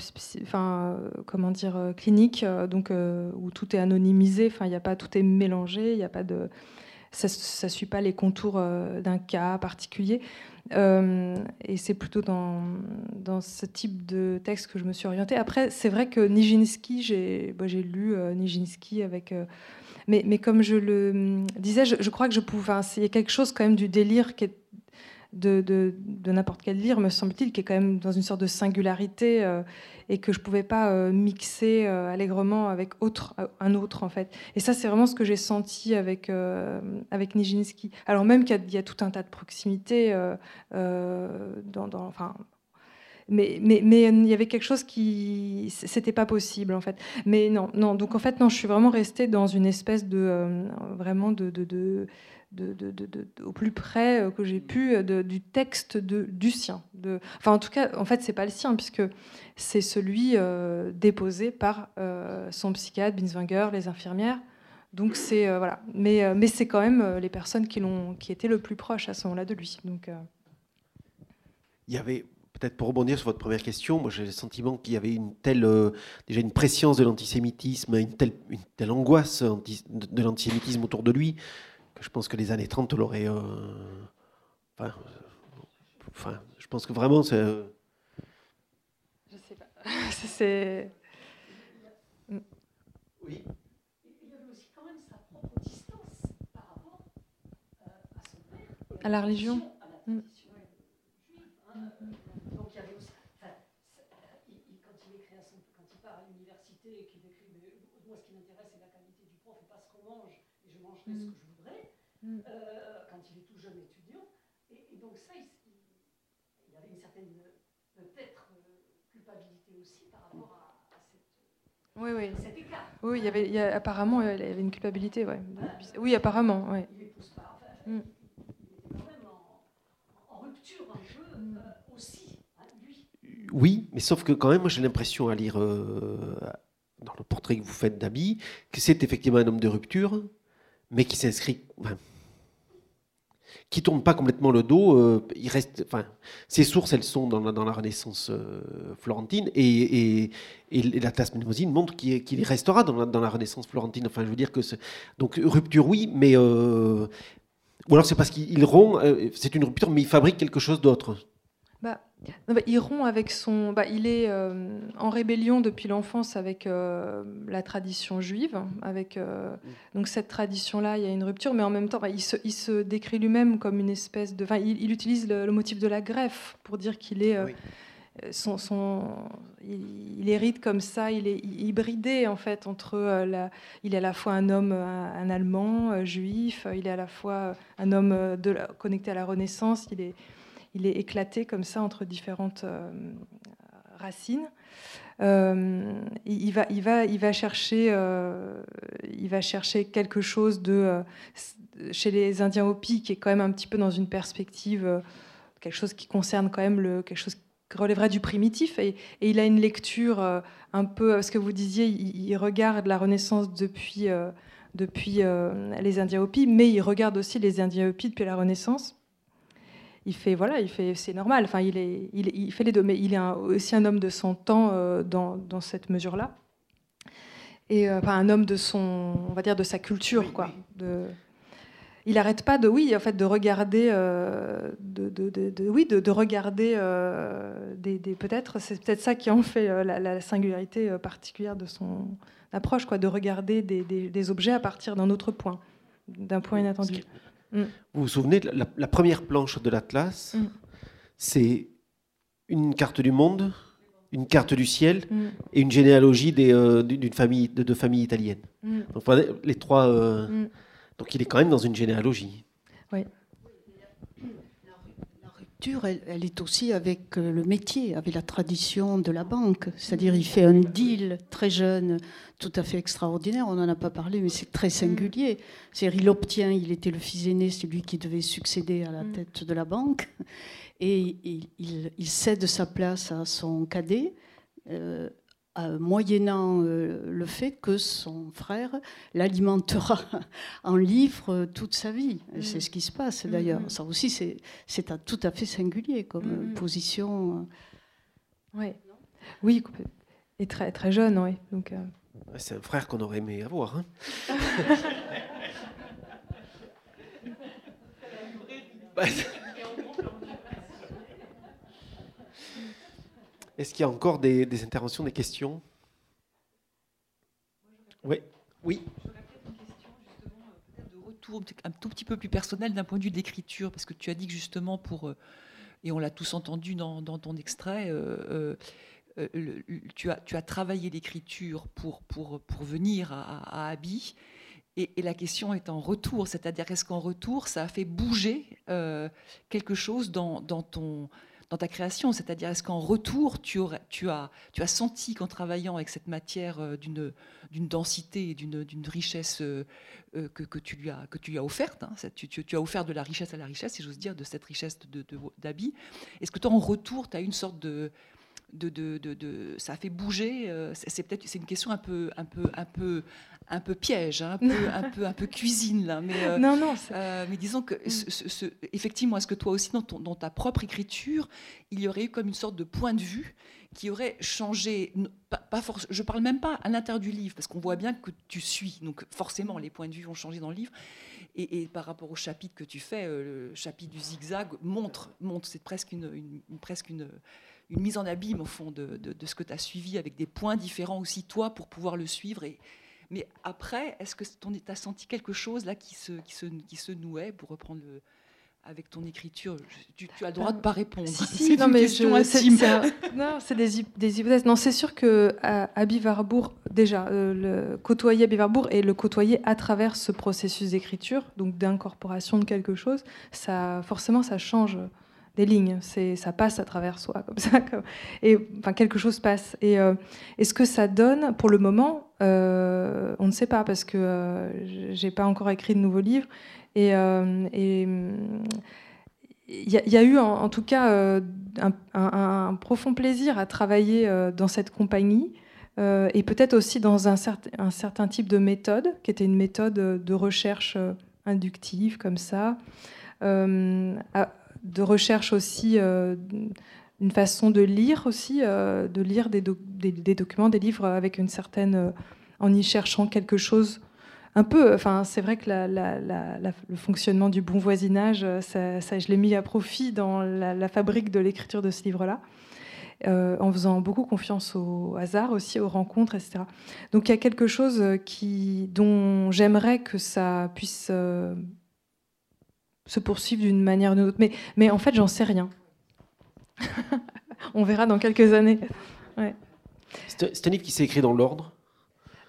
enfin comment dire, euh, cliniques, donc où tout est anonymisé. Enfin, il a pas, tout est mélangé. Il a pas de, ça, ne suit pas les contours d'un cas particulier. et c'est plutôt dans, dans ce type de texte que je me suis orientée. Après, c'est vrai que Nijinsky, j'ai, bah, lu Nijinsky avec mais, comme je le disais, je, crois que je pouvais. il y a quelque chose quand même du délire qui de, de, n'importe quel livre, me semble-t-il, qui est quand même dans une sorte de singularité euh, et que je ne pouvais pas euh, mixer euh, allègrement avec autre, un autre, en fait. Et ça, c'est vraiment ce que j'ai senti avec, avec Nijinsky. Alors même qu'il y, a tout un tas de proximités dans, mais, mais, mais, il y avait quelque chose qui c'était pas possible en fait mais non non donc en fait non je suis vraiment restée dans une espèce de vraiment de, de, de de, au plus près euh, que j'ai pu du texte de, du sien. De, enfin, en tout cas, en fait, c'est pas le sien puisque c'est celui euh, déposé par son psychiatre, Binswanger, les infirmières. Donc c'est voilà, mais mais c'est quand même les personnes qui l'ont, qui étaient le plus proches à ce moment-là de lui. Donc il y avait Peut-être pour rebondir sur votre première question, moi j'ai le sentiment qu'il y avait une telle, euh, déjà une préscience de l'antisémitisme, une telle, une telle angoisse de, l'antisémitisme autour de lui, je pense que les années 30 l'auraient. Euh, enfin, enfin, je pense que vraiment c'est. Euh, je sais pas. c'est. Oui. Il avait aussi quand même sa propre distance par rapport à son père. À la religion. ce que je voudrais, mm. euh, quand il est tout jeune étudiant. Et, donc ça, il, il, y avait une certaine, peut-être, euh, culpabilité aussi par rapport à, à cette, oui, oui. cet écart. Oui, il y avait, il y a, apparemment, il y avait une culpabilité, ouais. Oui, apparemment, ouais. Il épouse pas, enfin, mm. il quand même en, en rupture un peu mm. euh, aussi, hein, lui. Oui, mais sauf que quand même, moi j'ai l'impression à lire... Euh, dans le portrait que vous faites d'Abi, que c'est effectivement un homme de rupture, mais qui s'inscrit, enfin, qui tourne pas complètement le dos. Euh, il reste, enfin, ses sources, elles sont dans la, Renaissance euh, florentine, et, et, et la tasse montre qu'il restera dans la, Renaissance florentine. Enfin, je veux dire que donc rupture, oui, mais euh, ou alors c'est parce qu'il rompt. c'est une rupture, mais il fabrique quelque chose d'autre. Bah, bah, il rompt avec son. Bah, il est euh, en rébellion depuis l'enfance avec euh, la tradition juive. Avec, euh, donc cette tradition-là, il y a une rupture, mais en même temps, bah, il, se, il, se, décrit lui-même comme une espèce de. Il, il, utilise le, motif de la greffe pour dire qu'il est. Son, son, il, hérite comme ça, il est hybridé en fait entre la, il est à la fois un homme, un, Allemand juif, il est à la fois un homme de connecté à la Renaissance, il est, il est éclaté comme ça entre différentes euh, racines. Euh, il, va, chercher, euh, quelque chose de, chez les Indiens Hopi, qui est quand même un petit peu dans une perspective, quelque chose qui concerne quand même quelque chose qui relèverait du primitif. Et, il a une lecture un peu, ce que vous disiez, il, regarde la Renaissance depuis les Indiens Hopi, mais il regarde aussi les Indiens Hopi depuis la Renaissance il fait voilà, il fait c'est normal. Enfin, il est, il, fait les deux, mais il est aussi un homme de son temps euh, dans, dans, cette mesure-là. Et euh, un homme de son, on va dire, de sa culture, quoi. De, il n'arrête pas de, oui, en fait, de regarder, euh, de, de, de, oui, de, regarder des, des peut-être, c'est peut-être ça qui en fait la, singularité particulière de son approche, quoi, de regarder des, des objets à partir d'un autre point, d'un point inattendu. Mm. Vous vous souvenez, la, la première planche de l'Atlas, mm. c'est une carte du monde, une carte du ciel mm. et une généalogie euh, d'une famille, de deux familles italiennes. Donc, les trois. Euh, donc il est quand même dans une généalogie. Oui elle, est aussi avec euh, le métier, avec la tradition de la banque. C'est-à-dire, il fait un deal très jeune, tout à fait extraordinaire. On n'en a pas parlé, mais c'est très singulier. C'est-à-dire, il obtient, il était le fils aîné, c'est lui qui devait succéder à la mm. tête de la banque. Et il, cède sa place à son cadet. Euh, moyennant euh, le fait que son frère l'alimentera en livres toute sa vie. Mm. C'est ce qui se passe mm, d'ailleurs. Mm. Ça aussi, c'est tout à fait singulier comme position. Ouais. Oui, et très, très jeune, oui. Donc, euh. C'est un frère qu'on aurait aimé avoir. Hein. Est-ce qu'il y a encore des, interventions, des questions? Oui. Oui. de retour un tout petit peu plus personnel d'un point de vue de l'écriture, parce que tu as dit que justement pour, euh, et on l'a tous entendu dans, ton extrait, euh, euh, tu, as, travaillé l'écriture pour, pour, pour venir à, à. Et, la question est en retour, c'est-à-dire est-ce qu'en retour, ça a fait bouger quelque chose dans, dans ton, dans ta création C'est-à-dire, est-ce qu'en retour, tu, as, senti qu'en travaillant avec cette matière euh, d'une, densité et d'une, richesse euh, euh, que, tu lui as, tu as offerte, hein, tu, as offert de la richesse à la richesse, si j'ose dire, de cette richesse de, d'habits, est-ce que toi, en retour, tu as une sorte de, de, de, de, ça a fait bouger. c'est peut-être c'est une question un peu un peu un peu un peu piège, hein, un, peu, un, peu, un peu cuisine là. Mais, euh, non, non. Euh, mais disons que, effectivement, est-ce que toi aussi, dans, ton, dans, ta propre écriture, il y aurait eu comme une sorte de point de vue qui aurait changé, pas, pas je parle même pas à l'intérieur du livre, parce qu'on voit bien que tu suis, donc forcément les points de vue ont changé dans le livre. Et, par rapport au chapitre que tu fais, euh, le chapitre du zigzag montre, montre c'est presque une, presque une, une, mise en abîme au fond de, de, de ce que tu as suivi avec des points différents aussi toi pour pouvoir le suivre et, mais après, est-ce que tu as senti quelque chose là qui se, qui se, qui se nouait, pour reprendre le, avec ton écriture? Tu, as le droit de pas répondre. Si, non, mais c'est non, c'est des, des, hypothèses. Non, c'est sûr que à, Warburg, déjà, euh, le côtoyer Abby Warburg et le côtoyer à travers ce processus d'écriture, donc d'incorporation de quelque chose, ça, forcément, ça change des lignes. C'est, ça passe à travers soi, comme ça. et enfin, quelque chose passe. Et, euh, ce que ça donne, pour le moment, euh, on ne sait pas, parce que euh, j'ai pas encore écrit de nouveaux livres. Et il y, a eu, en, tout cas, un, profond plaisir à travailler dans cette compagnie. et peut-être aussi dans un certain type de méthode, qui était une méthode de recherche inductive, comme ça de recherche aussi, euh, une façon de lire aussi, euh, de lire des, documents, des livres avec une certaine, euh, en y cherchant quelque chose. Un peu, enfin, c'est vrai que le fonctionnement du bon voisinage, ça, je l'ai mis à profit dans la, fabrique de l'écriture de ce livre-là. en faisant beaucoup confiance au hasard aussi, aux rencontres, etc. Donc il y a quelque chose qui, dont j'aimerais que ça puisse se poursuivre d'une manière ou d'une autre. Mais, mais en fait, j'en sais rien. On verra dans quelques années. C'est un livre qui s'est écrit dans l'ordre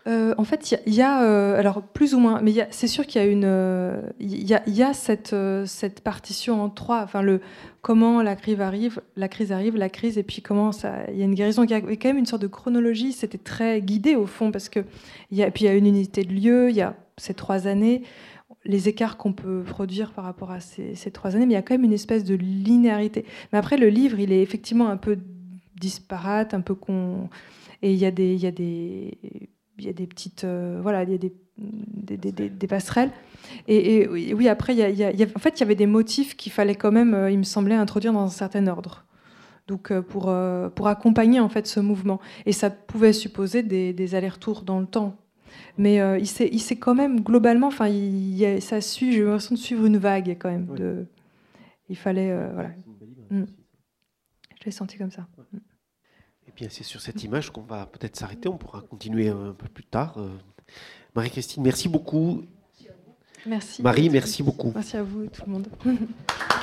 euh, en fait, il y, a, euh, alors plus ou moins, mais c'est sûr qu'il y a une, il y, y, a, cette, cette partition en trois. Enfin, le comment la crise arrive, la crise arrive, la crise, et puis comment ça, il y a une guérison. Il y a quand même une sorte de chronologie. C'était très guidé au fond parce que il y a, puis il y a une unité de lieu. Il y a ces trois années les écarts qu'on peut produire par rapport à ces, trois années, mais il y a quand même une espèce de linéarité. Mais après, le livre, il est effectivement un peu disparate, un peu con. Et il y a des, il y a des, il y a des petites, voilà, il y a des, des, passerelles. Et, oui, après, il y, a, en fait, il y avait des motifs qu'il fallait quand même, il me semblait, introduire dans un certain ordre. Donc pour, pour accompagner en fait ce mouvement. Et ça pouvait supposer des, allers-retours dans le temps. Mais euh, il s'est quand même globalement, enfin, il, ça suit, j'ai l'impression de suivre une vague quand même. De, il fallait, euh, voilà. Mm. Je l'ai senti comme ça. Et eh bien, c'est sur cette image qu'on va peut-être s'arrêter. On pourra continuer un peu plus tard. Euh, Marie-Christine, merci beaucoup. Merci. Marie, merci beaucoup. Merci à vous, tout le monde.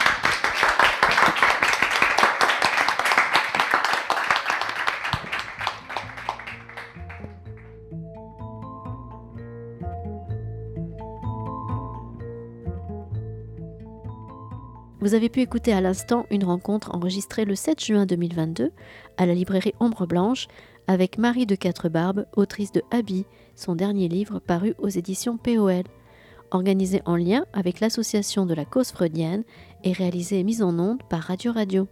Vous avez pu écouter à l'instant une rencontre enregistrée le 7 juin 2022 à la librairie Ombre Blanche avec Marie de Quatre Barbes, autrice de Habit, son dernier livre paru aux éditions POL. Organisée en lien avec l'association de la cause freudienne et réalisée et mise en onde par Radio Radio.